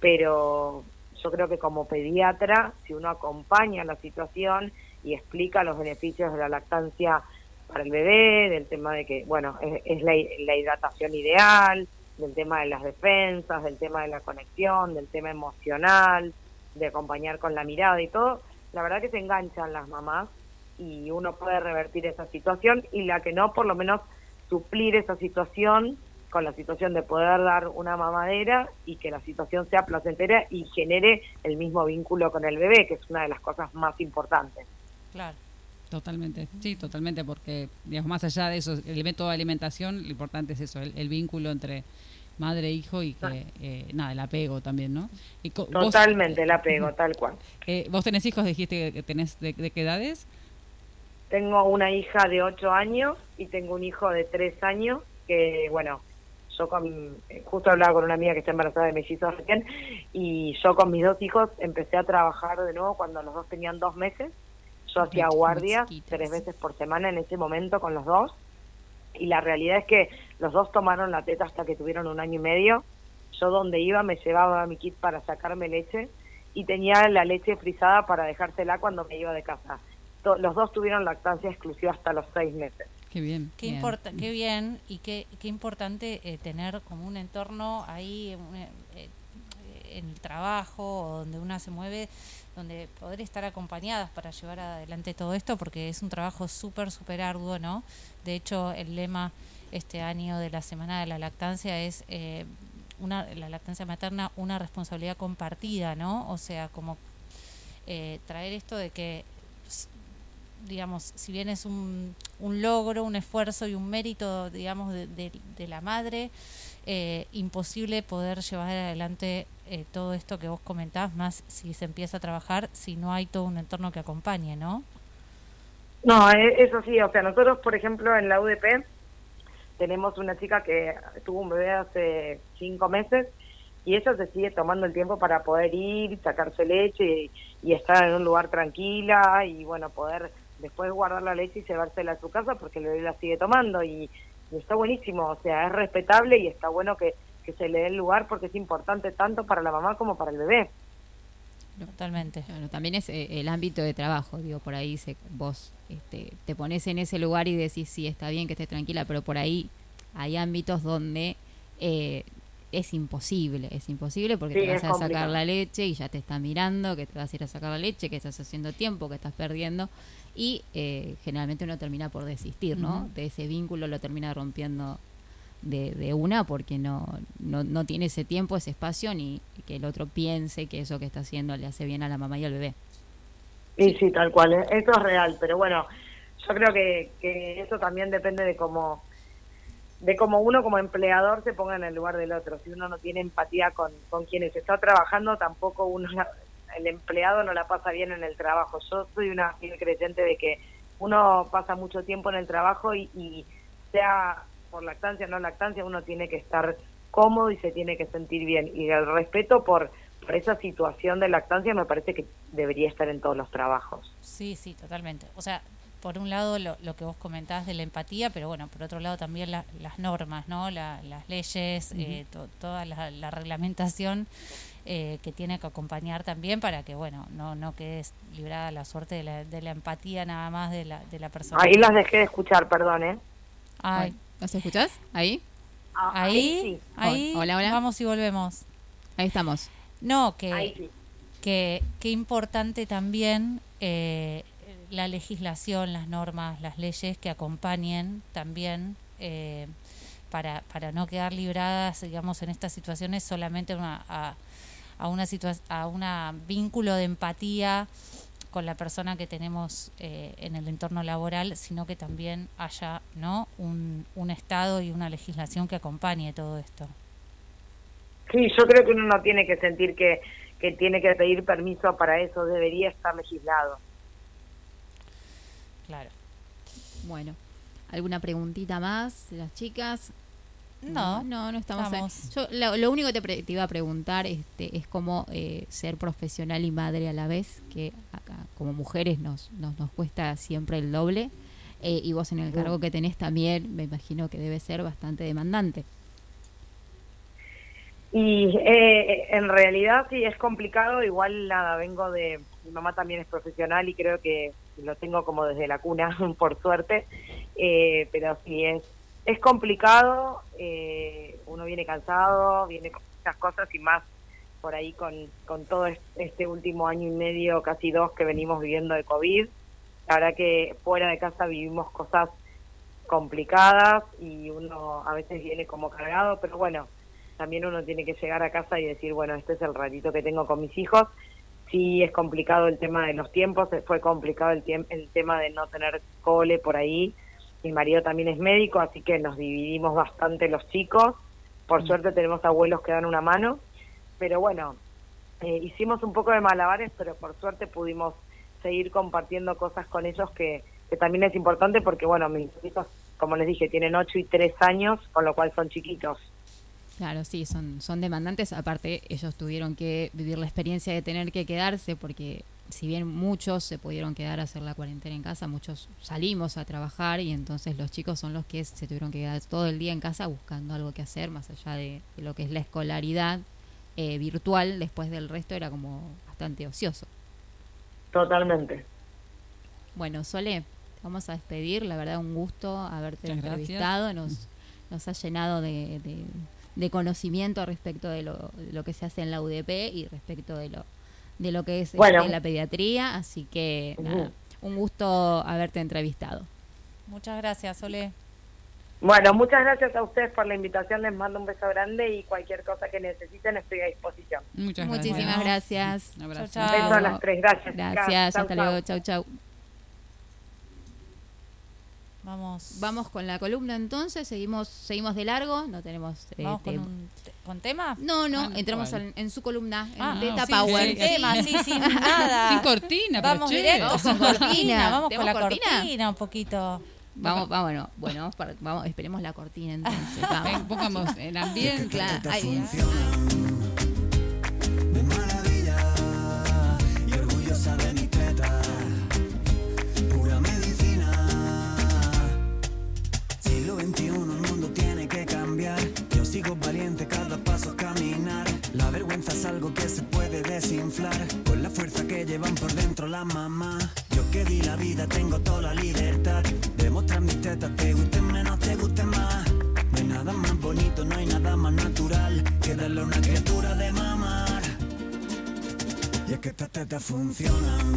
Speaker 7: Pero yo creo que como pediatra, si uno acompaña la situación y explica los beneficios de la lactancia para el bebé, del tema de que, bueno, es, la, la hidratación ideal, del tema de las defensas, del tema de la conexión, del tema emocional, de acompañar con la mirada y todo, la verdad que se enganchan las mamás y uno puede revertir esa situación y la que no, por lo menos suplir esa situación con la situación de poder dar una mamadera y que la situación sea placentera y genere el mismo vínculo con el bebé, que es una de las cosas más importantes.
Speaker 4: Claro.
Speaker 5: Totalmente, sí, totalmente, porque digamos, más allá de eso, el método de alimentación, lo importante es eso, el, el vínculo entre madre e hijo y que, eh, nada, el apego también, ¿no? Y vos,
Speaker 7: Totalmente el apego, tal cual.
Speaker 5: eh, vos tenés hijos, dijiste que tenés de, de qué edades?
Speaker 7: Tengo una hija de 8 años y tengo un hijo de 3 años que, bueno, yo con, eh, justo hablaba con una amiga que está embarazada de mellizos recién y yo con mis dos hijos empecé a trabajar de nuevo cuando los dos tenían dos meses. Yo hacía guardias tres veces por semana en ese momento con los dos y la realidad es que los dos tomaron la teta hasta que tuvieron un año y medio. Yo donde iba me llevaba mi kit para sacarme leche y tenía la leche frisada para dejársela cuando me iba de casa. To- Los dos tuvieron lactancia exclusiva hasta los seis meses.
Speaker 5: Qué bien.
Speaker 4: Qué,
Speaker 2: Bien.
Speaker 4: importa, qué bien y qué, qué importante eh, tener como un entorno ahí un, eh, eh, en el trabajo o donde una se mueve, donde poder estar acompañadas para llevar adelante todo esto, porque es un trabajo súper, súper arduo, ¿no? De hecho, el lema este año de la Semana de la Lactancia es eh, una, la lactancia materna, una responsabilidad compartida, ¿no? O sea, como eh, traer esto de que digamos, si bien es un, logro, un esfuerzo y un mérito, digamos, de, la madre, eh, imposible poder llevar adelante eh, todo esto que vos comentás, más si se empieza a trabajar, si no hay todo un entorno que acompañe, ¿no?
Speaker 7: No, e- eso sí, o sea, nosotros, por ejemplo, en la UDP tenemos una chica que tuvo un bebé hace cinco meses y ella se sigue tomando el tiempo para poder ir, sacarse leche y estar en un lugar tranquila y, bueno, poder después guardar la leche y llevársela a su casa porque el bebé la sigue tomando y, y está buenísimo, o sea, es respetable y está bueno que, que se le dé el lugar porque es importante tanto para la mamá como para el bebé.
Speaker 4: Totalmente.
Speaker 2: Claro, también es eh, el ámbito de trabajo, digo, por ahí se, vos este, te pones en ese lugar y decís, sí, está bien que estés tranquila, pero por ahí hay ámbitos donde eh, es imposible, es imposible porque
Speaker 7: Sí,
Speaker 2: te vas a sacar la leche y ya te está mirando, que te vas a ir a sacar la leche, que estás haciendo tiempo, que estás perdiendo y eh, generalmente uno termina por desistir, ¿no? De ese vínculo lo termina rompiendo de, de una porque no, no, no tiene ese tiempo, ese espacio, ni que el otro piense que eso que está haciendo le hace bien a la mamá y al bebé.
Speaker 7: Y sí, tal cual, ¿eh? eso es real, pero bueno, yo creo que, que eso también depende de cómo de cómo uno como empleador se ponga en el lugar del otro. Si uno no tiene empatía con, con quienes está trabajando, tampoco uno el empleado no la pasa bien en el trabajo. Yo soy una fiel creyente de que uno pasa mucho tiempo en el trabajo y, y sea por lactancia o no lactancia, uno tiene que estar cómodo y se tiene que sentir bien. Y el respeto por, por esa situación de lactancia me parece que debería estar en todos los trabajos.
Speaker 4: Sí, sí, totalmente. O sea, por un lado lo, lo que vos comentás de la empatía, pero bueno, por otro lado también la- las normas, ¿no? La- las leyes, eh, to- toda la, la reglamentación eh, que tiene que acompañar también para que, bueno, no, no quedes librada la suerte de la, de la empatía nada más de la, de la persona.
Speaker 7: Ahí las dejé de escuchar, perdón, ¿eh?
Speaker 4: Ay,
Speaker 2: ¿Nos escuchás? Ahí,
Speaker 7: Ah,
Speaker 4: ahí,
Speaker 7: sí.
Speaker 4: ahí,
Speaker 2: Hola, hola.
Speaker 4: vamos y volvemos.
Speaker 2: ahí estamos.
Speaker 4: No, que,
Speaker 7: Ahí sí.
Speaker 4: que, que importante también eh, la legislación, las normas, las leyes que acompañen también eh, para, para no quedar libradas, digamos, en estas situaciones solamente una, a, a una a una vínculo de empatía con la persona que tenemos eh, en el entorno laboral, sino que también haya no un, un Estado y una legislación que acompañe todo esto.
Speaker 7: Sí, yo creo que uno no tiene que sentir que, que tiene que pedir permiso para eso, debería estar legislado.
Speaker 4: Claro.
Speaker 2: Bueno, ¿alguna preguntita más de las chicas?
Speaker 4: No,
Speaker 2: no, no estamos.
Speaker 4: estamos.
Speaker 2: Yo lo, lo único que te, pre- te iba a preguntar este, es cómo eh, ser profesional y madre a la vez, que acá como mujeres nos, nos, nos cuesta siempre el doble. Eh, y vos en el cargo que tenés también, me imagino que debe ser bastante demandante.
Speaker 7: Y eh, en realidad sí es complicado, igual nada, vengo de, mi mamá también es profesional y creo que lo tengo como desde la cuna, por suerte, eh, pero sí es, es complicado, eh, uno viene cansado, viene con muchas cosas y más por ahí con, con todo es- este último año y medio, casi dos que venimos viviendo de COVID. La verdad que fuera de casa vivimos cosas complicadas y uno a veces viene como cargado, pero bueno, también uno tiene que llegar a casa y decir, bueno, este es el ratito que tengo con mis hijos. Sí, es complicado el tema de los tiempos, eh, fue complicado el, tiemp- el tema de no tener cole por ahí. Mi marido también es médico, así que nos dividimos bastante los chicos. Por suerte tenemos abuelos que dan una mano, pero bueno, eh, hicimos un poco de malabares, pero por suerte pudimos seguir compartiendo cosas con ellos que, que también es importante porque, bueno, mis hijos, como les dije, tienen 8 y 3 años, con lo cual son chiquitos.
Speaker 2: Claro, sí, son, son demandantes. Aparte, ellos tuvieron que vivir la experiencia de tener que quedarse porque si bien muchos se pudieron quedar a hacer la cuarentena en casa, muchos salimos a trabajar y entonces los chicos son los que se tuvieron que quedar todo el día en casa buscando algo que hacer, más allá de, de lo que es la escolaridad eh, virtual, después del resto era como bastante ocioso.
Speaker 7: Totalmente.
Speaker 2: Bueno, Sole, te vamos a despedir, la verdad un gusto haberte
Speaker 5: Muchas gracias.
Speaker 2: entrevistado, nos, nos ha llenado de, de- de conocimiento respecto de lo, de lo que se hace en la UDP y respecto de lo de lo que es este,
Speaker 7: Bueno.
Speaker 2: la pediatría, así que un gusto haberte entrevistado.
Speaker 4: Muchas gracias, Sole.
Speaker 7: Bueno, muchas gracias a ustedes por la invitación, les mando un beso grande y cualquier cosa que necesiten estoy a disposición.
Speaker 5: Muchas
Speaker 2: Muchísimas
Speaker 5: gracias.
Speaker 2: gracias.
Speaker 5: Un abrazo.
Speaker 4: Chao,
Speaker 7: Beso a las tres, gracias.
Speaker 2: Gracias.
Speaker 7: Chau,
Speaker 2: hasta
Speaker 7: chau.
Speaker 2: luego, chau chau.
Speaker 4: Vamos,
Speaker 2: Vamos con la columna entonces, seguimos seguimos de largo, no tenemos eh,
Speaker 4: vamos con,
Speaker 2: tema.
Speaker 4: un, con tema.
Speaker 2: No, no,
Speaker 5: Ah, no,
Speaker 2: entramos en, en su columna, en
Speaker 4: Ah,
Speaker 2: Teta
Speaker 5: sí,
Speaker 2: Power.
Speaker 5: sí,
Speaker 4: Sin tema, sí, sin nada.
Speaker 5: Sin cortina, pero
Speaker 4: Vamos
Speaker 5: chévere.
Speaker 4: directo, sin cortina. Vamos con la
Speaker 2: ¿Tenemos cortina?
Speaker 4: cortina un poquito.
Speaker 2: Vamos, vamos, bueno, bueno, vamos, para- vamos, esperemos la cortina entonces.
Speaker 5: Ven,
Speaker 2: Vamos.
Speaker 5: pongamos el ambiente.
Speaker 2: Claro, ahí.
Speaker 8: de maravilla y orgullosa con la fuerza que llevan por dentro la mamá. Yo que di la vida, tengo toda la libertad de mostrar mis tetas, te gusten menos, te gusten más. No hay nada más bonito, no hay nada más natural que darle a una criatura de mamar. Y es que estas tetas funcionan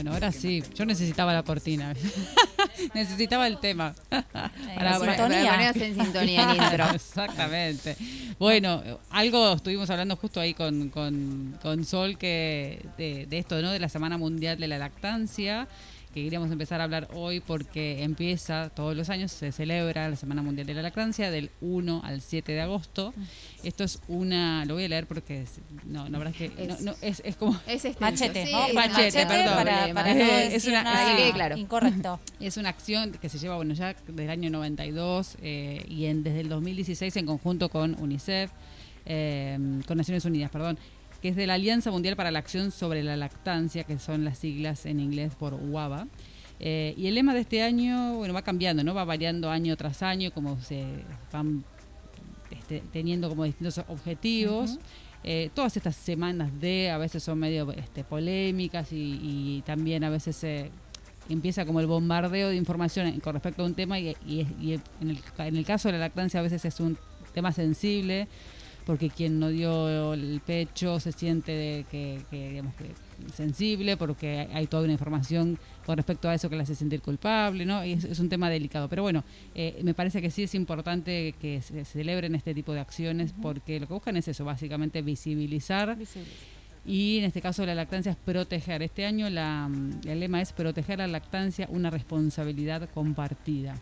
Speaker 5: Bueno, ahora sí, yo necesitaba la cortina. necesitaba el tema. Para-
Speaker 2: Para,
Speaker 4: sintonía.
Speaker 2: para ponernos en sintonía en intro.
Speaker 5: Exactamente. Bueno, algo estuvimos hablando justo ahí con, con, con Sol que de, de esto, ¿no? De la Semana Mundial de la Lactancia, que queríamos empezar a hablar hoy porque empieza todos los años, se celebra la Semana Mundial de la Lactancia del 1 al 7 de agosto. Esto es una, lo voy a leer porque es, no, la verdad es que no,
Speaker 2: Es-
Speaker 5: no, es, es como
Speaker 2: Es extenso,
Speaker 4: Machete,
Speaker 2: sí,
Speaker 4: ¿no?
Speaker 2: es
Speaker 5: Machete, perdón.
Speaker 4: Para, para
Speaker 5: Es-
Speaker 4: no
Speaker 5: es una-
Speaker 4: nada
Speaker 2: quede claro.
Speaker 4: incorrecto.
Speaker 5: Es una acción que se lleva, bueno, ya desde el año 92 eh, y en, desde el 2016 en conjunto con UNICEF, eh, con Naciones Unidas, perdón, que es de la Alianza Mundial para la Acción sobre la Lactancia, que son las siglas en inglés por UABA. Eh, y el lema de este año, bueno, va cambiando, ¿no? Va variando año tras año, como se van este, teniendo como distintos objetivos. Eh, todas estas semanas de a veces son medio este, polémicas y, y también a veces se empieza como el bombardeo de información con respecto a un tema y, y y en, el, en el caso de la lactancia a veces es un tema sensible porque quien no dio el pecho se siente que, que, digamos que sensible porque hay, toda una información con respecto a eso que le hace sentir culpable, ¿no? Y es, es un tema delicado. Pero bueno, eh, me parece que sí es importante que se celebren este tipo de acciones porque lo que buscan es eso, básicamente visibilizar y en este caso la lactancia es proteger. Este año la, mm, el lema es proteger la lactancia, una responsabilidad compartida.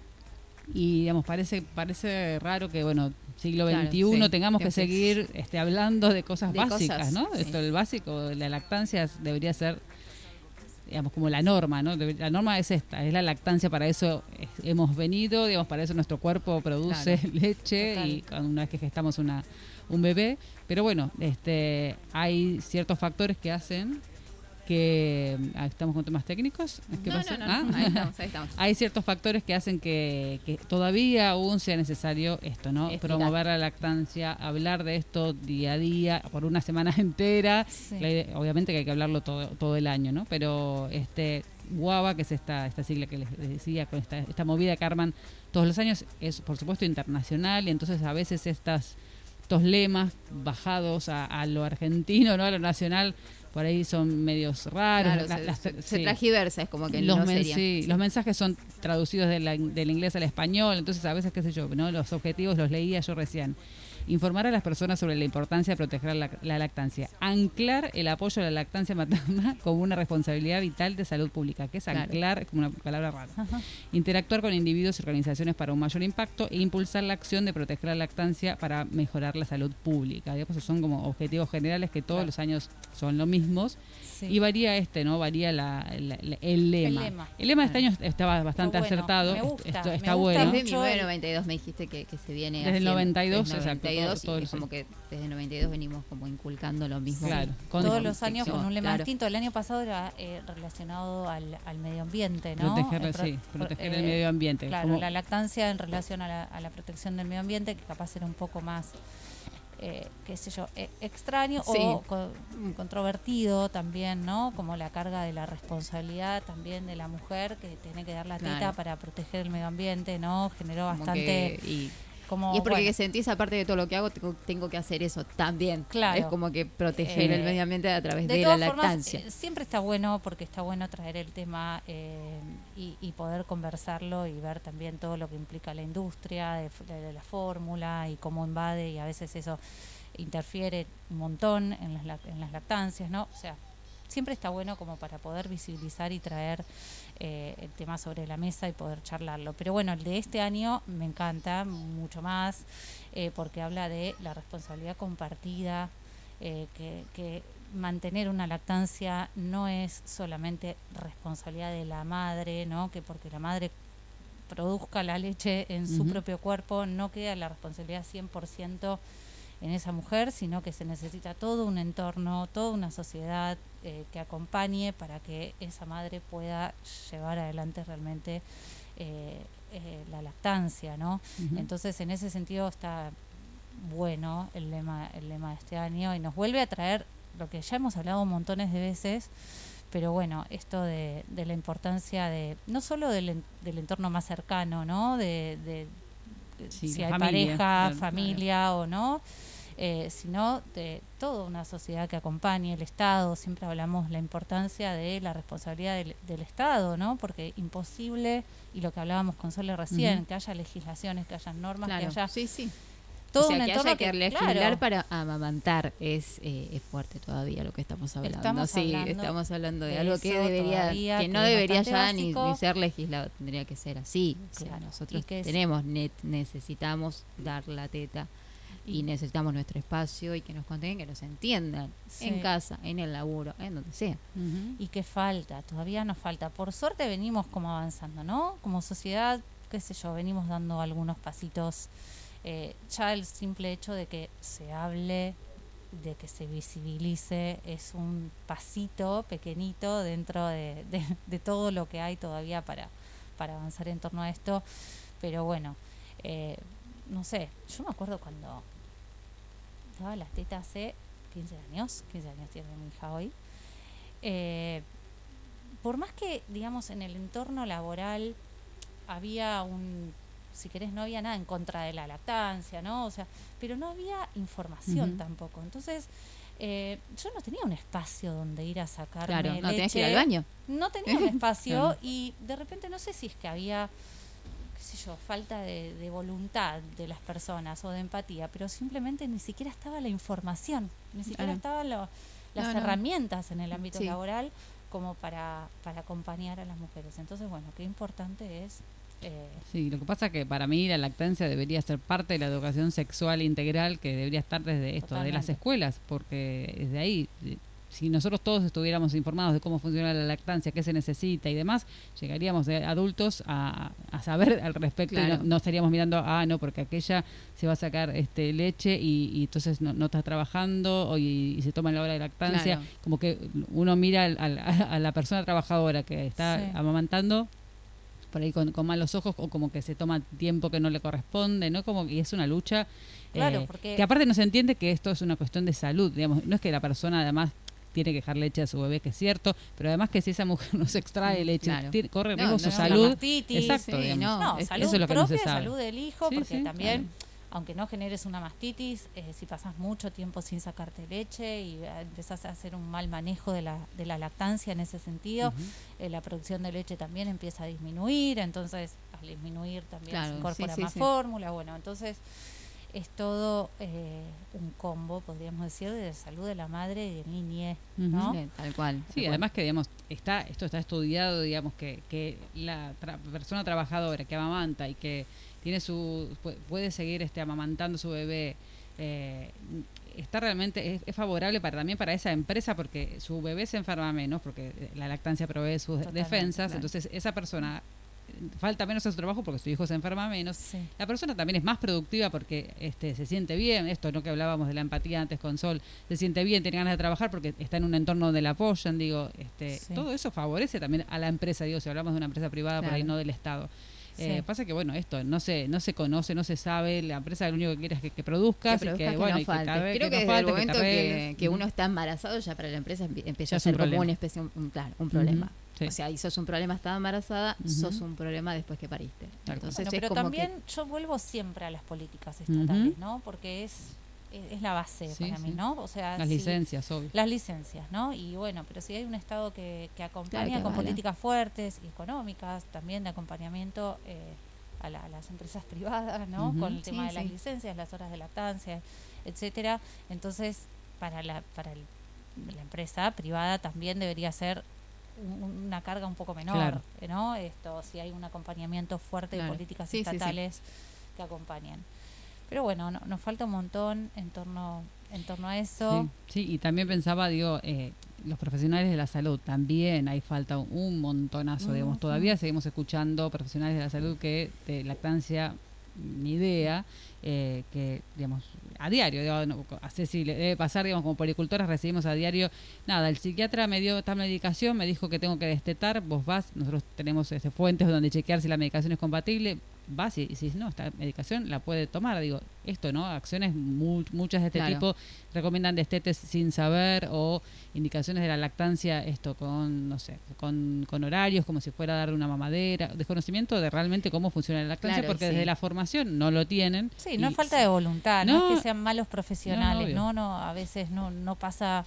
Speaker 5: Y digamos, parece, parece raro que, bueno, siglo
Speaker 2: Claro,
Speaker 5: XXI
Speaker 2: sí.
Speaker 5: tengamos que seguir este, hablando de cosas
Speaker 2: De
Speaker 5: básicas,
Speaker 2: cosas,
Speaker 5: ¿no?
Speaker 2: sí.
Speaker 5: Esto, el básico, la lactancia debería ser, digamos, como la norma, ¿no? La norma es esta, es la lactancia, para eso es- hemos venido, digamos, para eso nuestro cuerpo produce leche
Speaker 4: Total.
Speaker 5: y una vez que gestamos una, un bebé. Pero bueno, este, hay ciertos factores que hacen que... ah, ¿Estamos con temas técnicos? ¿Qué
Speaker 2: No,
Speaker 5: pasó?
Speaker 2: no, no,
Speaker 5: Ah.
Speaker 2: ahí estamos, ahí estamos.
Speaker 5: hay ciertos factores que hacen que, que todavía aún sea necesario esto, ¿no?
Speaker 2: Explicar.
Speaker 5: Promover la lactancia, hablar de esto día a día, por una semana entera.
Speaker 4: Sí.
Speaker 5: La idea- obviamente que hay que hablarlo todo, todo el año, ¿no? Pero este Guava, que es esta, esta sigla que les decía, con esta, esta movida que arman todos los años, es por supuesto internacional y entonces a veces estas estos lemas bajados a, a lo argentino, ¿no? A lo nacional, por ahí son medios raros.
Speaker 2: Claro,
Speaker 5: La-
Speaker 2: se,
Speaker 5: las-
Speaker 2: se-
Speaker 5: sí
Speaker 2: tragiversa, es como que
Speaker 5: los,
Speaker 2: no
Speaker 5: men-
Speaker 2: sería.
Speaker 5: sí, los mensajes son traducidos de la- del inglés al español, entonces a veces, qué sé yo, ¿no? los objetivos los leía yo recién. Informar a las personas sobre la importancia de proteger la, la lactancia. Anclar el apoyo a la lactancia materna como una responsabilidad vital de salud pública, que es
Speaker 2: Claro.
Speaker 5: anclar, es como una palabra rara. Interactuar con individuos y organizaciones para un mayor impacto e impulsar la acción de proteger la lactancia para mejorar la salud pública. Digamos, esos son como objetivos generales que todos los años son los mismos.
Speaker 4: Sí.
Speaker 5: Y varía este, ¿no? Varía la, la- la- el lema.
Speaker 4: lema.
Speaker 5: El lema de este año estaba bastante
Speaker 4: Está bueno,
Speaker 5: acertado.
Speaker 4: me gusta,
Speaker 5: Esto-
Speaker 4: me
Speaker 5: está
Speaker 4: gusta
Speaker 5: bueno.
Speaker 2: Desde
Speaker 4: mucho.
Speaker 2: 1992 me dijiste que, que se viene
Speaker 5: Desde el
Speaker 2: haciendo.
Speaker 5: 92,
Speaker 2: Desde el
Speaker 5: exacto,
Speaker 2: 92,
Speaker 5: todo- todo
Speaker 2: y es como que desde el 92 venimos como inculcando lo mismo.
Speaker 5: Claro, con-
Speaker 4: Todos los años con un lema
Speaker 2: claro.
Speaker 4: distinto. El año pasado era eh, relacionado al, al medio ambiente, ¿no?
Speaker 5: Proteger,
Speaker 4: El pro-
Speaker 5: sí, proteger el
Speaker 4: eh,
Speaker 5: medio ambiente.
Speaker 4: Claro,
Speaker 5: Como-
Speaker 4: la lactancia en relación a la, a la protección del medio ambiente, que capaz era un poco más, eh, qué sé yo, eh, extraño
Speaker 2: Sí.
Speaker 4: o co- controvertido también, ¿no? Como la carga de la responsabilidad también de la mujer que tiene que dar la teta
Speaker 2: Claro.
Speaker 4: para proteger el medio ambiente, ¿no? Generó
Speaker 2: Como
Speaker 4: bastante...
Speaker 2: que- y,
Speaker 4: como,
Speaker 2: y es porque
Speaker 4: bueno,
Speaker 2: sentís, aparte de todo lo que hago, tengo, que hacer eso también.
Speaker 4: Claro.
Speaker 2: Es como que proteger
Speaker 4: Eh,
Speaker 2: el medio ambiente a través de,
Speaker 4: de
Speaker 2: la
Speaker 4: formas,
Speaker 2: lactancia.
Speaker 4: eh, siempre está bueno porque está bueno traer el tema eh, y, y poder conversarlo y ver también todo lo que implica la industria de, la fórmula y cómo invade y a veces eso interfiere un montón en las, en las lactancias, ¿no? O sea, siempre está bueno como para poder visibilizar y traer eh, el tema sobre la mesa y poder charlarlo. Pero bueno, el de este año me encanta mucho más eh, porque habla de la responsabilidad compartida, eh, que, que mantener una lactancia no es solamente responsabilidad de la madre, ¿no? Que porque la madre produzca la leche en su propio cuerpo no queda la responsabilidad 100% en esa mujer, sino que se necesita todo un entorno, toda una sociedad eh, que acompañe para que esa madre pueda llevar adelante realmente eh, eh, la lactancia, ¿no? Entonces, en ese sentido está bueno el lema, el lema de este año y nos vuelve a traer lo que ya hemos hablado montones de veces, pero bueno, esto de, de la importancia de, no solo del, del entorno más cercano, ¿no? De- de
Speaker 5: Sí,
Speaker 4: si hay
Speaker 5: familia,
Speaker 4: pareja,
Speaker 5: claro,
Speaker 4: familia o no, eh, sino de toda una sociedad que acompañe el Estado. Siempre hablamos la importancia de la responsabilidad del, del Estado, ¿no? Porque imposible, y lo que hablábamos con Sole recién, que haya legislaciones, que haya normas,
Speaker 2: Claro,
Speaker 4: que haya
Speaker 2: sí, sí.
Speaker 4: Todo
Speaker 2: o sea,
Speaker 4: un
Speaker 2: que
Speaker 4: entorno
Speaker 2: haya que legislar
Speaker 4: claro,
Speaker 2: para amamantar es, eh, es fuerte todavía lo que estamos hablando.
Speaker 4: Estamos
Speaker 2: sí,
Speaker 4: hablando
Speaker 2: estamos hablando de,
Speaker 4: de
Speaker 2: algo que debería,
Speaker 4: todavía,
Speaker 2: que no debería ya ni, ni ser legislado, tendría que ser así. O sea, nosotros tenemos, net, necesitamos dar la teta y necesitamos nuestro espacio y que nos contengan, que nos entiendan
Speaker 4: Sí.
Speaker 2: en casa, en el laburo, en donde sea.
Speaker 4: Y que falta, todavía nos falta. Por suerte venimos como avanzando, ¿no? Como sociedad, qué sé yo, venimos dando algunos pasitos. Eh, ya el simple hecho de que se hable, de que se visibilice, es un pasito pequeñito dentro de, de- todo lo que hay todavía para, para avanzar en torno a esto. Pero bueno, eh, no sé, yo me acuerdo cuando daba las tetas hace 15 años, 15 años tiene mi hija hoy. Eh, por más que, digamos, en el entorno laboral había un, si querés, no había nada en contra de la lactancia, ¿no? O sea, pero no había información tampoco. Entonces, eh, yo no tenía un espacio donde ir a sacarme
Speaker 2: Claro, no tenías que ir al
Speaker 4: leche.
Speaker 2: baño.
Speaker 4: No tenía un espacio y de repente no sé si es que había, qué sé yo, falta de, de voluntad de las personas o de empatía, pero simplemente ni siquiera estaba la información, ni siquiera estaban lo- las
Speaker 2: No, no.
Speaker 4: herramientas en el ámbito
Speaker 2: Sí.
Speaker 4: laboral como para, para acompañar a las mujeres. Entonces, bueno, qué importante es... eh,
Speaker 5: Sí, lo que pasa es que para mí la lactancia debería ser parte de la educación sexual integral que debería estar desde esto, de las
Speaker 4: Totalmente.
Speaker 5: escuelas, porque desde ahí, eh, si nosotros todos estuviéramos informados de cómo funciona la lactancia, qué se necesita y demás, llegaríamos de adultos a, a saber al respecto y no, no estaríamos mirando, ah, no, porque aquella se va a sacar este leche y, y entonces no, no está trabajando y, y se toma la hora de lactancia.
Speaker 2: Claro.
Speaker 5: Como que uno mira al- al- a la persona trabajadora que está
Speaker 4: Sí.
Speaker 5: amamantando por ahí con, con malos ojos o como que se toma tiempo que no le corresponde, ¿no? Como que es una lucha
Speaker 4: Claro,
Speaker 5: eh,
Speaker 4: porque-
Speaker 5: que aparte no se entiende que esto es una cuestión de salud, digamos, no es que la persona además tiene que dejar leche a su bebé, que es cierto, pero además que si esa mujer no se extrae leche,
Speaker 2: Claro.
Speaker 5: tiene- corre
Speaker 2: No,
Speaker 5: riesgo
Speaker 2: no,
Speaker 5: su
Speaker 2: no,
Speaker 5: salud. Exacto,
Speaker 2: sí,
Speaker 5: digamos.
Speaker 2: no,
Speaker 4: No,
Speaker 2: es-
Speaker 4: salud
Speaker 5: eso es lo que no se
Speaker 4: propia,
Speaker 5: sabe.
Speaker 4: salud del hijo,
Speaker 5: Sí,
Speaker 4: porque
Speaker 5: sí,
Speaker 4: también,
Speaker 2: claro.
Speaker 4: Aunque no generes una mastitis, eh, si pasas mucho tiempo sin sacarte leche y eh, empezás a hacer un mal manejo de la, de la lactancia en ese sentido, eh, la producción de leche también empieza a disminuir, entonces al disminuir también
Speaker 2: Claro,
Speaker 4: se incorpora
Speaker 2: sí, sí,
Speaker 4: más
Speaker 2: sí.
Speaker 4: fórmula, bueno, entonces es todo eh, un combo, podríamos decir, de salud de la madre y de niñez, ¿no?
Speaker 2: Sí, tal cual.
Speaker 5: Sí,
Speaker 2: tal cual.
Speaker 5: además que digamos está esto está estudiado, digamos que, que la tra- persona trabajadora que amamanta y que tiene su pu- puede seguir este amamantando su bebé eh, está realmente es, es favorable para también para esa empresa porque su bebé se enferma menos porque la lactancia provee sus
Speaker 4: Totalmente,
Speaker 5: defensas,
Speaker 2: claro.
Speaker 5: entonces esa persona eh, falta menos a su trabajo porque su hijo se enferma menos
Speaker 4: Sí.
Speaker 5: la persona también es más productiva porque este, se siente bien, esto no que hablábamos de la empatía antes con Sol, se siente bien, tiene ganas de trabajar porque está en un entorno donde la apoyan, digo, este,
Speaker 4: Sí.
Speaker 5: todo eso favorece también a la empresa, digo, si hablamos de una empresa privada por ahí, no del Estado. Eh,
Speaker 4: Sí.
Speaker 5: pasa que bueno, esto no se, no se conoce, no se sabe, la empresa lo único que quiere es que, que produzcas
Speaker 2: que
Speaker 5: y que,
Speaker 2: que
Speaker 5: bueno,
Speaker 2: no
Speaker 5: y que
Speaker 2: Creo que,
Speaker 5: no
Speaker 2: desde
Speaker 5: falte,
Speaker 2: el momento que, uno está embarazado, ya para la empresa empie- empieza a
Speaker 5: un
Speaker 2: ser como una especie, un, un- claro, un problema.
Speaker 5: Sí.
Speaker 2: O sea, y sos un problema estando embarazada, sos un problema después que pariste. Entonces
Speaker 4: Bueno,
Speaker 2: es
Speaker 4: pero
Speaker 2: como
Speaker 4: también
Speaker 2: que
Speaker 4: yo vuelvo siempre a las políticas estatales. ¿no? Porque es, es, la base
Speaker 5: Sí,
Speaker 4: para mí,
Speaker 5: sí.
Speaker 4: ¿no? O sea,
Speaker 5: Las
Speaker 4: si-
Speaker 5: licencias, obvio.
Speaker 4: Las licencias, ¿no? Y bueno, pero si hay un Estado que, que acompaña
Speaker 2: Claro, que
Speaker 4: con políticas fuertes y económicas, también de acompañamiento eh, a, la- a las empresas privadas, ¿no? Con el tema de las licencias, las horas de lactancia, etcétera. Entonces, para la, para el- la empresa privada también debería ser un- una carga un poco menor,
Speaker 5: Claro.
Speaker 4: ¿no? Esto, si hay un acompañamiento fuerte
Speaker 2: Claro.
Speaker 4: de políticas estatales que acompañen. Pero bueno, no- nos falta un montón en torno, en torno a eso.
Speaker 5: Sí, sí, y también pensaba, digo, eh, los profesionales de la salud también hay falta un montonazo, digamos. Todavía seguimos escuchando profesionales de la salud que de lactancia ni idea, eh, que, digamos, a diario, digo, no, a Ceci le debe pasar, digamos, como policultoras recibimos a diario, nada, el psiquiatra me dio tal medicación, me dijo que tengo que destetar, vos vas, nosotros tenemos este, fuentes donde chequear si la medicación es compatible, vas y, y si no, esta medicación la puede tomar, digo, esto, ¿no? Acciones mu- muchas de este
Speaker 2: Claro.
Speaker 5: tipo recomiendan destetes sin saber o indicaciones de la lactancia, esto con, no sé, con, con horarios, como si fuera a darle una mamadera, desconocimiento de realmente cómo funciona la lactancia,
Speaker 2: Claro,
Speaker 5: porque
Speaker 2: sí.
Speaker 5: desde la formación no lo tienen.
Speaker 4: Sí, no es falta de voluntad, no,
Speaker 5: No,
Speaker 4: es que sean malos profesionales, no, no, a veces no, no pasa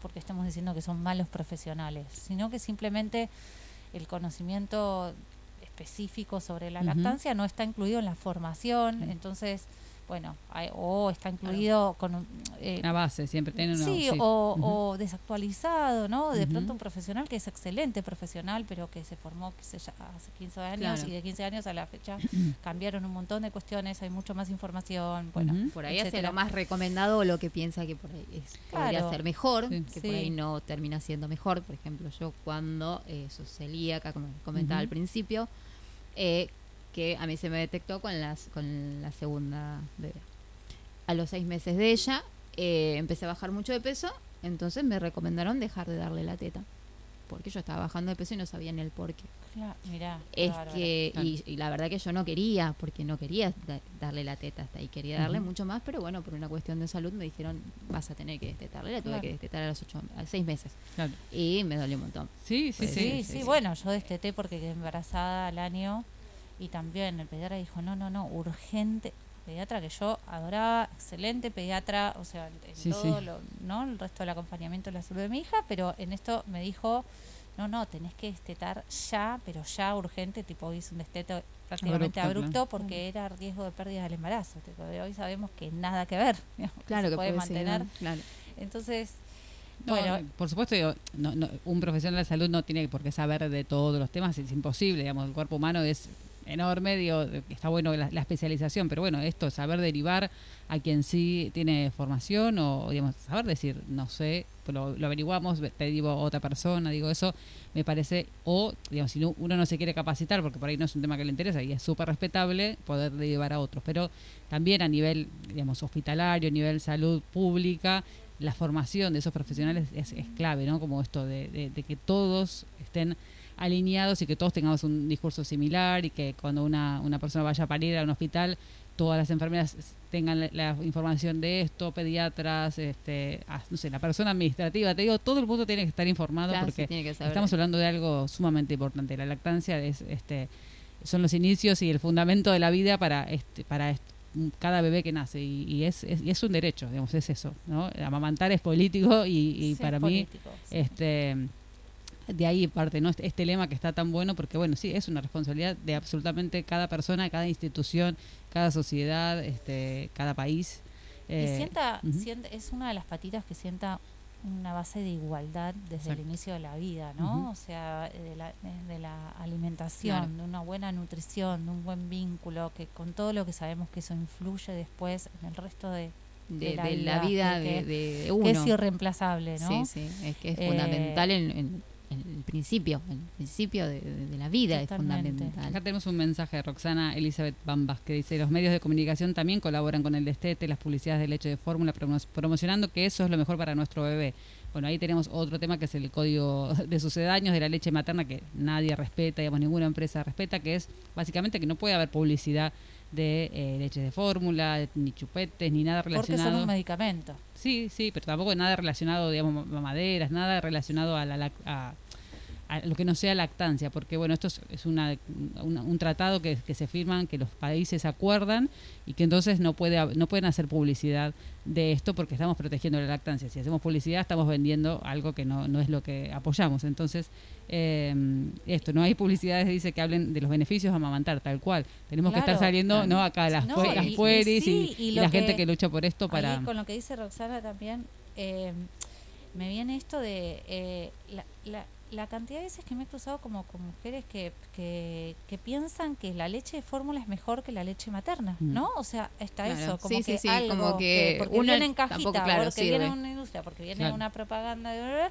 Speaker 4: porque estamos diciendo que son malos profesionales, sino que simplemente el conocimiento específico sobre la lactancia no está incluido en la formación, entonces, bueno, hay- o está incluido con un, eh,
Speaker 5: Una base, siempre tienen una
Speaker 4: Sí,
Speaker 5: sí.
Speaker 4: o, o desactualizado, ¿no? De pronto un profesional que es excelente profesional, pero que se formó sé yo, hace 15 años
Speaker 2: Claro.
Speaker 4: y de 15 años a la fecha cambiaron un montón de cuestiones, hay mucho más información, bueno.
Speaker 2: Por ahí hace
Speaker 4: etcétera.
Speaker 2: lo más recomendado o lo que piensa que por ahí es, podría
Speaker 4: Claro.
Speaker 2: ser mejor,
Speaker 5: Sí.
Speaker 2: que
Speaker 4: Sí.
Speaker 2: por ahí no termina siendo mejor. Por ejemplo, yo cuando eh, sos celíaca, como comentaba al principio, eh, que a mí se me detectó con, las, con la segunda bebé. A los seis meses de ella eh, empecé a bajar mucho de peso, entonces me recomendaron dejar de darle la teta. Porque yo estaba bajando de peso y no sabía ni el por qué.
Speaker 4: Claro, mirá,
Speaker 2: Es que,
Speaker 5: Claro.
Speaker 2: y, y la verdad que yo no quería, porque no quería da- darle la teta hasta ahí, quería darle mucho más, pero bueno, por una cuestión de salud me dijeron, vas a tener que destetarle, la tuve que destetar a los ocho, a seis meses.
Speaker 5: Claro.
Speaker 2: Y me dolió un montón.
Speaker 5: Sí, sí,
Speaker 2: Pues
Speaker 5: sí.
Speaker 4: Sí, sí, bueno, yo desteté porque quedé embarazada al año y también el pediatra dijo, no, no, no, urgente. Pediatra que yo adoraba, excelente pediatra, o sea, en
Speaker 5: Sí,
Speaker 4: todo
Speaker 5: sí.
Speaker 4: lo, ¿no? el resto del acompañamiento de la salud de mi hija, pero en esto me dijo, no, no, tenés que destetar ya, pero ya urgente, tipo hice un desteto prácticamente
Speaker 5: Abrupto,
Speaker 4: abrupto,
Speaker 5: claro.
Speaker 4: porque era riesgo de pérdida del embarazo. Tipo, de hoy sabemos que nada que ver, digamos, que
Speaker 2: Claro
Speaker 4: se
Speaker 2: que
Speaker 4: puede
Speaker 2: ser,
Speaker 4: mantener.
Speaker 2: claro.
Speaker 4: Entonces,
Speaker 5: No,
Speaker 4: bueno,
Speaker 5: por supuesto, digo, no, no, un profesional de salud no tiene por qué saber de todos los temas, es imposible, digamos, el cuerpo humano es enorme, digo, está bueno la, especialización, pero bueno, esto, saber derivar a quien sí tiene formación o, digamos, saber decir, no sé, lo, lo averiguamos, te digo otra persona, digo, eso me parece, o, digamos, si no- uno no se quiere capacitar, porque por ahí no es un tema que le interesa y es súper respetable, poder derivar a otros, pero también a nivel, digamos, hospitalario, a nivel salud pública, la formación de esos profesionales es, es clave, ¿no? Como esto de, de- de que todos estén alineados y que todos tengamos un discurso similar y que cuando una, una persona vaya a parir a un hospital, todas las enfermeras tengan la, la información de esto, pediatras, este, ah, no sé, la persona administrativa, te digo, todo el mundo tiene que estar informado
Speaker 2: Claro,
Speaker 5: porque
Speaker 2: sí,
Speaker 5: estamos hablando de algo sumamente importante. La lactancia es este son los inicios y el fundamento de la vida para este para est- cada bebé que nace y, y es, es, y es un derecho, digamos, es eso, ¿no? Amamantar es político y, y
Speaker 4: sí,
Speaker 5: para mí
Speaker 4: político, sí.
Speaker 5: este de ahí parte, ¿no? Este, este lema que está tan bueno, porque bueno, sí, es una responsabilidad de absolutamente cada persona, cada institución, cada sociedad, este, cada país.
Speaker 4: Y
Speaker 5: Eh,
Speaker 4: sienta, sienta- es una de las patitas que sienta una base de igualdad desde el inicio de la vida, ¿no? O sea, de la, de la alimentación,
Speaker 5: Claro.
Speaker 4: de una buena nutrición, de un buen vínculo, que con todo lo que sabemos que eso influye después en el resto de,
Speaker 2: de,
Speaker 4: la
Speaker 2: de la
Speaker 4: vida,
Speaker 2: vida
Speaker 4: que-
Speaker 2: de,
Speaker 4: que-
Speaker 2: de- de
Speaker 4: que
Speaker 2: uno.
Speaker 4: es irreemplazable, ¿no?
Speaker 2: Sí, sí, es que es
Speaker 4: Eh,
Speaker 2: fundamental en, en- en el principio, el principio de, de- de la vida
Speaker 4: Totalmente.
Speaker 2: es fundamental.
Speaker 5: Acá tenemos un mensaje de Roxana Elizabeth Bambas que dice, los medios de comunicación también colaboran con el destete, las publicidades de leche de fórmula, promo- promocionando que eso es lo mejor para nuestro bebé. Bueno, ahí tenemos otro tema que es el código de sucedáneos de la leche materna que nadie respeta, digamos, ninguna empresa respeta, que es básicamente que no puede haber publicidad de eh, leche de fórmula, ni chupetes, ni nada
Speaker 4: Porque son
Speaker 5: relacionado.
Speaker 4: un medicamento.
Speaker 5: Sí, sí, pero tampoco nada relacionado, digamos, mamaderas, nada relacionado a, la, a, a lo que no sea lactancia, porque bueno, esto es, es una, una- un tratado que, que se firman, que los países acuerdan y que entonces no puede no pueden hacer publicidad de esto porque estamos protegiendo la lactancia. Si hacemos publicidad estamos vendiendo algo que no, no es lo que apoyamos. Entonces, eh, esto, no hay publicidades, dice, que hablen de los beneficios de amamantar, tal cual. Tenemos que estar
Speaker 4: Claro.
Speaker 5: saliendo, ¿no? Acá las,
Speaker 4: No,
Speaker 5: las
Speaker 4: y- y
Speaker 5: pueris y,
Speaker 4: sí, y
Speaker 5: y
Speaker 4: lo
Speaker 5: la gente
Speaker 4: que-
Speaker 5: lucha por esto para...
Speaker 4: Con lo que dice Roxana también, eh, me viene esto de eh, la, la, la cantidad de veces que me he cruzado como con mujeres que, que, que piensan que la leche de fórmula es mejor que la leche materna,
Speaker 5: Mm.
Speaker 4: ¿no? O sea, está
Speaker 2: Claro,
Speaker 4: eso, como
Speaker 2: sí, sí,
Speaker 4: que
Speaker 2: sí,
Speaker 4: algo
Speaker 2: como que
Speaker 4: porque
Speaker 2: una
Speaker 4: viene en cajita,
Speaker 2: tampoco, claro,
Speaker 4: porque viene
Speaker 2: sirve.
Speaker 4: una industria, porque viene
Speaker 5: Claro.
Speaker 4: una propaganda de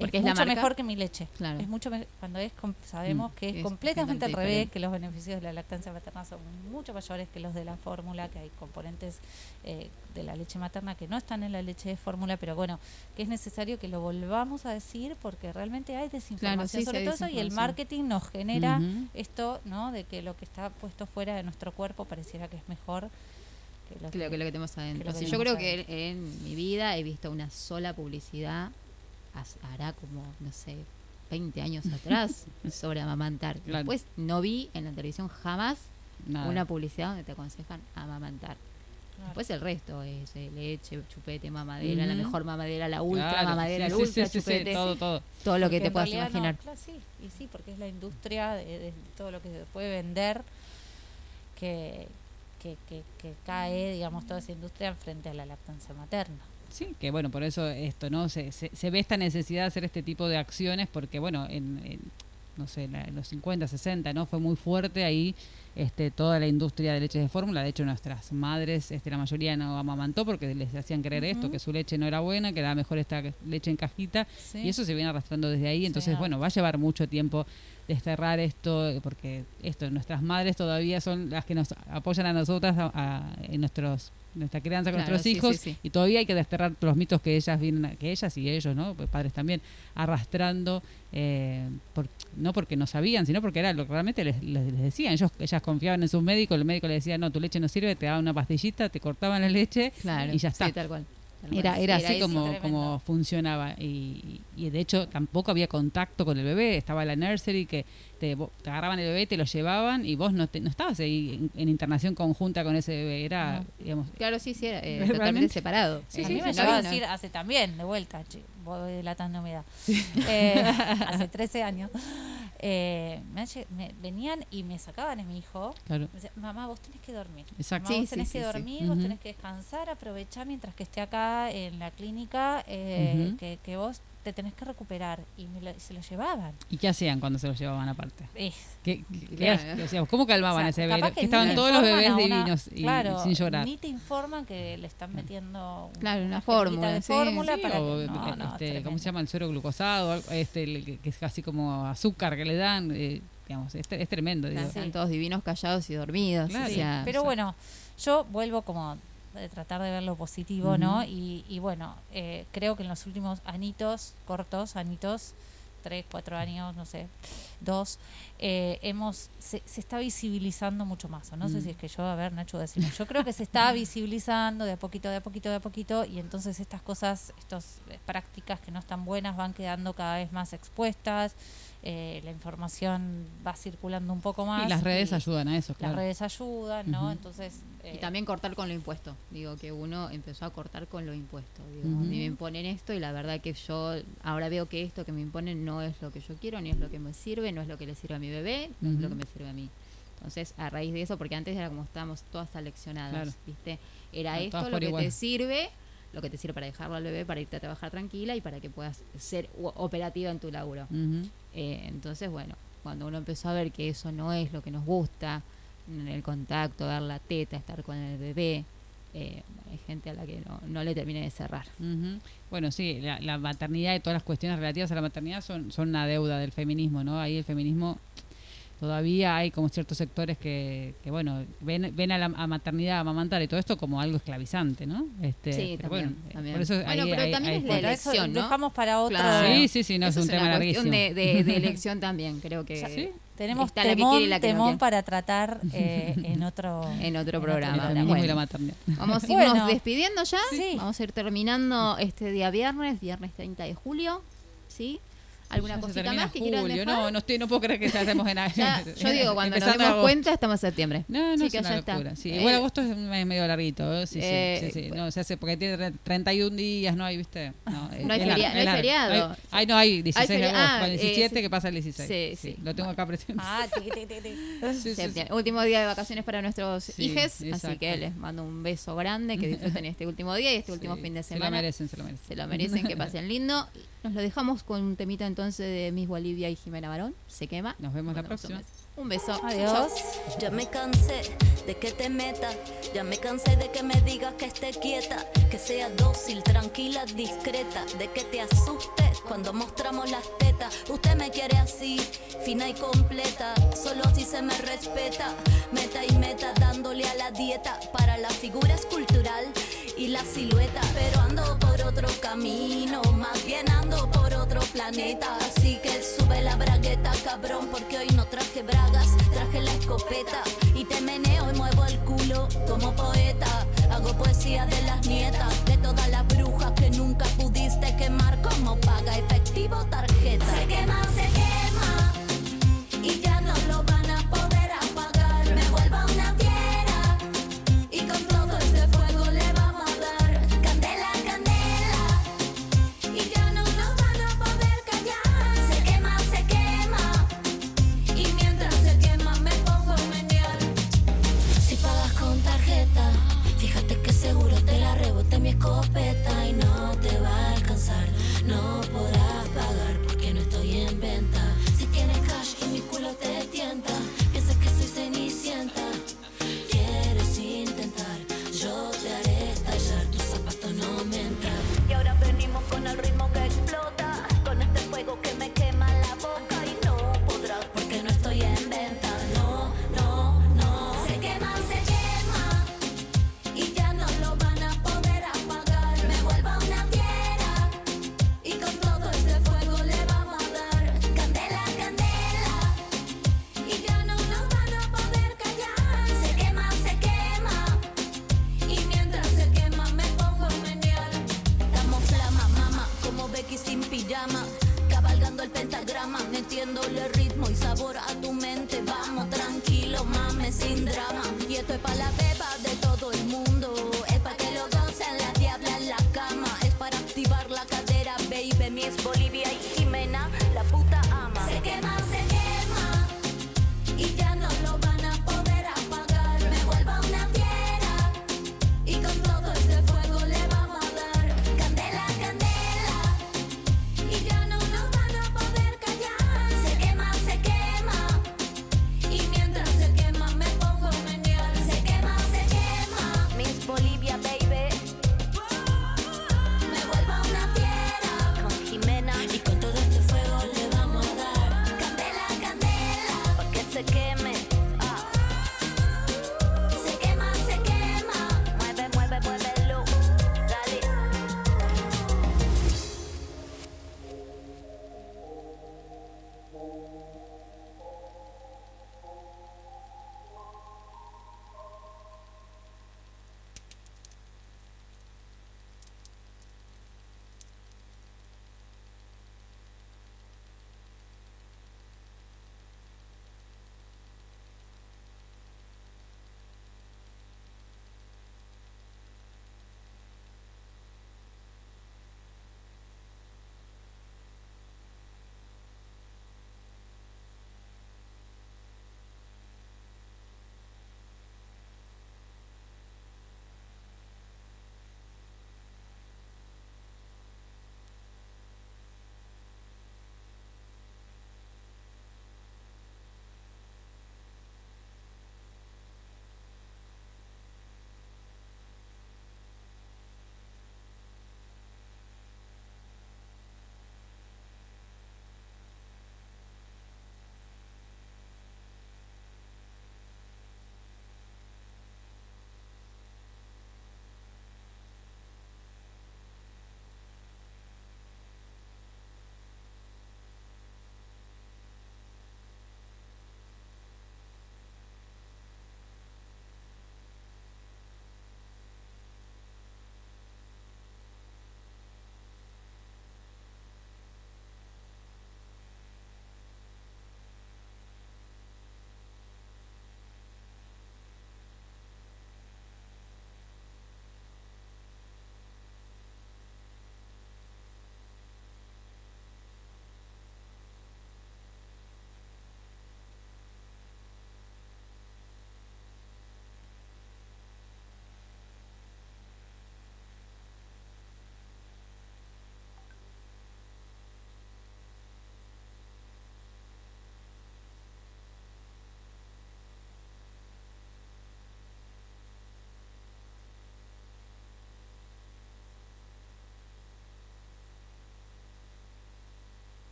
Speaker 2: Porque
Speaker 4: es mucho
Speaker 2: marca.
Speaker 4: mejor que mi leche.
Speaker 2: Claro.
Speaker 4: Es mucho cuando es sabemos
Speaker 5: Mm.
Speaker 4: que es,
Speaker 2: Es
Speaker 4: completamente al revés,
Speaker 2: diferente.
Speaker 4: que los beneficios de la lactancia materna son mucho mayores que los de la fórmula, que hay componentes eh, de la leche materna que no están en la leche de fórmula, pero bueno, que es necesario que lo volvamos a decir porque realmente hay desinformación
Speaker 2: sí
Speaker 4: sobre
Speaker 2: hay
Speaker 4: todo eso y el marketing nos genera esto, ¿no? De que lo que está puesto fuera de nuestro cuerpo pareciera que es mejor que lo
Speaker 2: que lo que, lo que tenemos adentro.
Speaker 4: que lo
Speaker 2: yo creo que en, mi vida he visto una sola publicidad, hará como, no sé, 20 años atrás, sobre amamantar.
Speaker 5: Claro.
Speaker 2: Después no vi en la televisión jamás
Speaker 5: Nada.
Speaker 2: una publicidad donde te aconsejan amamantar.
Speaker 4: Claro.
Speaker 2: Después el resto es leche, chupete, mamadera, la mejor mamadera, la ultra
Speaker 5: Claro,
Speaker 2: mamadera,
Speaker 5: sí, sí,
Speaker 2: ultra
Speaker 5: sí, sí, sí,
Speaker 2: chupete,
Speaker 5: todo, todo.
Speaker 2: todo lo que te puedas
Speaker 4: no,
Speaker 2: imaginar.
Speaker 4: claro, sí, y sí, porque es la industria de, de todo lo que se puede vender que, que, que, que cae, digamos, toda esa industria frente a la lactancia materna.
Speaker 5: Sí, que bueno, por eso esto, ¿no? Se, se, se ve esta necesidad de hacer este tipo de acciones porque, bueno, en, no sé, en los 50, 60, ¿no? Fue muy fuerte ahí este, toda la industria de leches de fórmula. De hecho, nuestras madres, este, la mayoría no amamantó porque les hacían creer esto, que su leche no era buena, que era mejor esta leche en cajita.
Speaker 4: Sí.
Speaker 5: Y eso se viene arrastrando desde ahí. Entonces,
Speaker 4: Sí.
Speaker 5: bueno, va a llevar mucho tiempo desterrar esto, porque esto, nuestras madres todavía son las que nos apoyan a nosotras a- a- en nuestros nuestra crianza con
Speaker 2: Claro,
Speaker 5: nuestros
Speaker 2: sí,
Speaker 5: hijos
Speaker 2: sí, sí.
Speaker 5: y todavía hay que desterrar los mitos que ellas vienen que ellas y ellos no Pues padres también arrastrando eh, por- no porque no sabían sino porque era lo que realmente les, les- les decían ellos ellas confiaban en su médico el médico le decía no tu leche no sirve te daba una pastillita te cortaban la leche
Speaker 2: Claro,
Speaker 5: y ya está
Speaker 2: sí, tal cual. tal cual.
Speaker 5: era, era así como,
Speaker 4: tremendo.
Speaker 5: como funcionaba y, y de hecho tampoco había contacto con el bebé, estaba la nursery que te, vo- te agarraban el bebé, te lo llevaban y vos no, te- no estabas ahí en, en internación conjunta con ese bebé, era,
Speaker 4: No.
Speaker 5: digamos,
Speaker 2: Claro, sí, sí, era eh, totalmente separado.
Speaker 5: Sí,
Speaker 4: a
Speaker 5: sí,
Speaker 4: mí me
Speaker 5: sí,
Speaker 4: llegó a decir hace también, de vuelta, che, voy delatando mi edad. Eh, hace 13 años. Eh, me, me venían y me sacaban a mi hijo.
Speaker 5: claro,
Speaker 4: Me decían, mamá, vos tenés que dormir.
Speaker 5: Exacto.
Speaker 4: Mamá, vos tenés
Speaker 2: sí,
Speaker 4: que
Speaker 2: sí.
Speaker 4: dormir, vos tenés que descansar, aprovechar mientras que esté acá en la clínica, eh, que, que vos te tenés que recuperar. Y me lo- se lo llevaban.
Speaker 5: ¿y qué hacían cuando se lo llevaban aparte?
Speaker 4: Eh,
Speaker 5: ¿Qué, qué- qué
Speaker 2: Claro.
Speaker 5: hacían? ¿Cómo calmaban
Speaker 4: o sea,
Speaker 5: a ese bebé?
Speaker 4: que
Speaker 5: estaban todos los bebés
Speaker 4: una-
Speaker 5: divinos y,
Speaker 4: claro,
Speaker 5: sin llorar.
Speaker 4: Ni te informan que le están metiendo un-
Speaker 2: Claro, una fórmula,
Speaker 4: de
Speaker 2: sí.
Speaker 4: fórmula
Speaker 5: Sí,
Speaker 4: para
Speaker 5: o,
Speaker 4: que, no, no,
Speaker 5: este, ¿cómo se llama? El suero glucosado, algo, este, el que, que es casi como azúcar que le dan, eh, digamos, es, es tremendo. digo.
Speaker 2: Están están todos divinos, callados y dormidos.
Speaker 5: Claro.
Speaker 2: o
Speaker 4: Sí,
Speaker 2: sea,
Speaker 4: pero
Speaker 5: o sea-
Speaker 4: bueno, yo vuelvo como de tratar de ver lo positivo, ¿no? Y, y bueno, eh, creo que en los últimos anitos, cortos, anitos, tres, cuatro años, no sé, dos, eh, hemos, se, se está visibilizando mucho más. No sé
Speaker 5: Mm.
Speaker 4: si es que yo, a ver, Nacho, decimos, yo creo que se está visibilizando de a poquito, de a poquito, de a poquito, y entonces estas cosas, estas prácticas que no están buenas van quedando cada vez más expuestas. Eh, la información va circulando un poco más.
Speaker 5: Y las redes ayudan a eso, claro.
Speaker 4: Las redes ayudan, ¿no? Entonces. eh,
Speaker 2: Y también cortar con lo impuesto. Digo que uno empezó a cortar con lo impuesto. Digo, a mí me imponen esto y la verdad que yo ahora veo que esto que me imponen no es lo que yo quiero, ni es lo que me sirve, no es lo que le sirve a mi bebé, no es lo que me sirve a mí. Entonces, a raíz de eso, porque antes era como estábamos todas aleccionadas,
Speaker 5: Claro.
Speaker 2: ¿viste? Era esto lo que
Speaker 5: igual.
Speaker 2: te sirve, lo que te sirve para dejarlo al bebé, para irte a trabajar tranquila y para que puedas ser operativa en tu laburo. Eh, entonces, bueno, cuando uno empezó a ver que eso no es lo que nos gusta, el contacto, ver la teta, estar con el bebé, eh, hay gente a la que no, no le termine de cerrar.
Speaker 5: Bueno, sí, la, la maternidad y todas las cuestiones relativas a la maternidad son, son una deuda del feminismo, ¿no? Ahí el feminismo todavía hay como ciertos sectores que, que bueno, ven, ven a la a maternidad, a amamantar y todo esto como algo esclavizante, ¿no? Este,
Speaker 2: Sí,
Speaker 5: pero
Speaker 2: también,
Speaker 5: bueno,
Speaker 2: también.
Speaker 5: por eso
Speaker 2: Bueno, pero también es
Speaker 4: eso
Speaker 2: elección, ¿no?
Speaker 4: dejamos para otro.
Speaker 2: Claro.
Speaker 5: Sí, sí, sí, no, es
Speaker 2: Eso
Speaker 5: tema
Speaker 2: una cuestión
Speaker 5: larguísimo.
Speaker 2: de, de- de elección también, creo que
Speaker 5: ¿Sí?
Speaker 4: Tenemos
Speaker 2: está la
Speaker 4: temón,
Speaker 2: la que
Speaker 4: para tratar eh, en otro
Speaker 2: en otro programa.
Speaker 4: Otro
Speaker 2: Bueno.
Speaker 5: la.
Speaker 2: Vamos a irnos
Speaker 4: Bueno.
Speaker 2: despidiendo ya.
Speaker 4: Sí.
Speaker 2: Vamos a ir terminando este día viernes, viernes 30 de julio. ¿Sí? ¿Alguna
Speaker 5: Ya
Speaker 2: cosita más que quieran
Speaker 5: julio.
Speaker 2: dejar?
Speaker 5: No, no, estoy, no puedo creer que ya estemos en
Speaker 2: Ya, yo digo, cuando nos demos
Speaker 5: agosto.
Speaker 2: cuenta, estamos en septiembre.
Speaker 5: No, no
Speaker 2: Así
Speaker 5: es una locura. Sí.
Speaker 2: Eh,
Speaker 5: Igual agosto es medio larguito. ¿eh? Sí, sí,
Speaker 2: Eh,
Speaker 5: sí, sí. No, se hace porque tiene tre- 31 días, ¿no hay, viste? No,
Speaker 2: No hay feria- no hay feriado.
Speaker 5: Hay- Ay, no, hay 16 de agosto.
Speaker 2: ah,
Speaker 5: el
Speaker 2: eh,
Speaker 5: 17
Speaker 2: sí.
Speaker 5: que pasa el 16.
Speaker 2: Sí, sí.
Speaker 5: Lo tengo acá presente.
Speaker 4: Ah.
Speaker 5: Sí, sí, sí.
Speaker 2: septiembre. Último día de vacaciones para nuestros
Speaker 5: Sí,
Speaker 2: hijes, así que les mando un beso grande, que disfruten este último día y este último
Speaker 5: Sí,
Speaker 2: fin de
Speaker 5: Se lo
Speaker 2: semana.
Speaker 5: merecen, se lo merecen.
Speaker 2: Se lo merecen, que pasen lindo. Nos lo dejamos con un temita entonces de Miss Bolivia y Jimena Barón. Se quema.
Speaker 5: Nos vemos la
Speaker 2: Mandamos un
Speaker 5: próxima.
Speaker 2: beso. Un beso.
Speaker 4: Adiós.
Speaker 9: Ya me cansé de que te metas, ya me cansé de que me digas que esté quieta, que sea dócil, tranquila, discreta, de que te asustes cuando mostramos las tetas. Usted me quiere así, fina y completa, solo así se me respeta. Meta y meta dándole a la dieta para la figura escultural y la silueta, pero ando por otro camino, más bien ando por otro planeta. Así que sube la bragueta, cabrón, porque hoy no traje bragas, traje la escopeta y te meneo y muevo el culo como poeta. Hago poesía de las nietas, de todas las brujas que nunca pudiste quemar como paga efectivo tarjeta. Se quema, se quema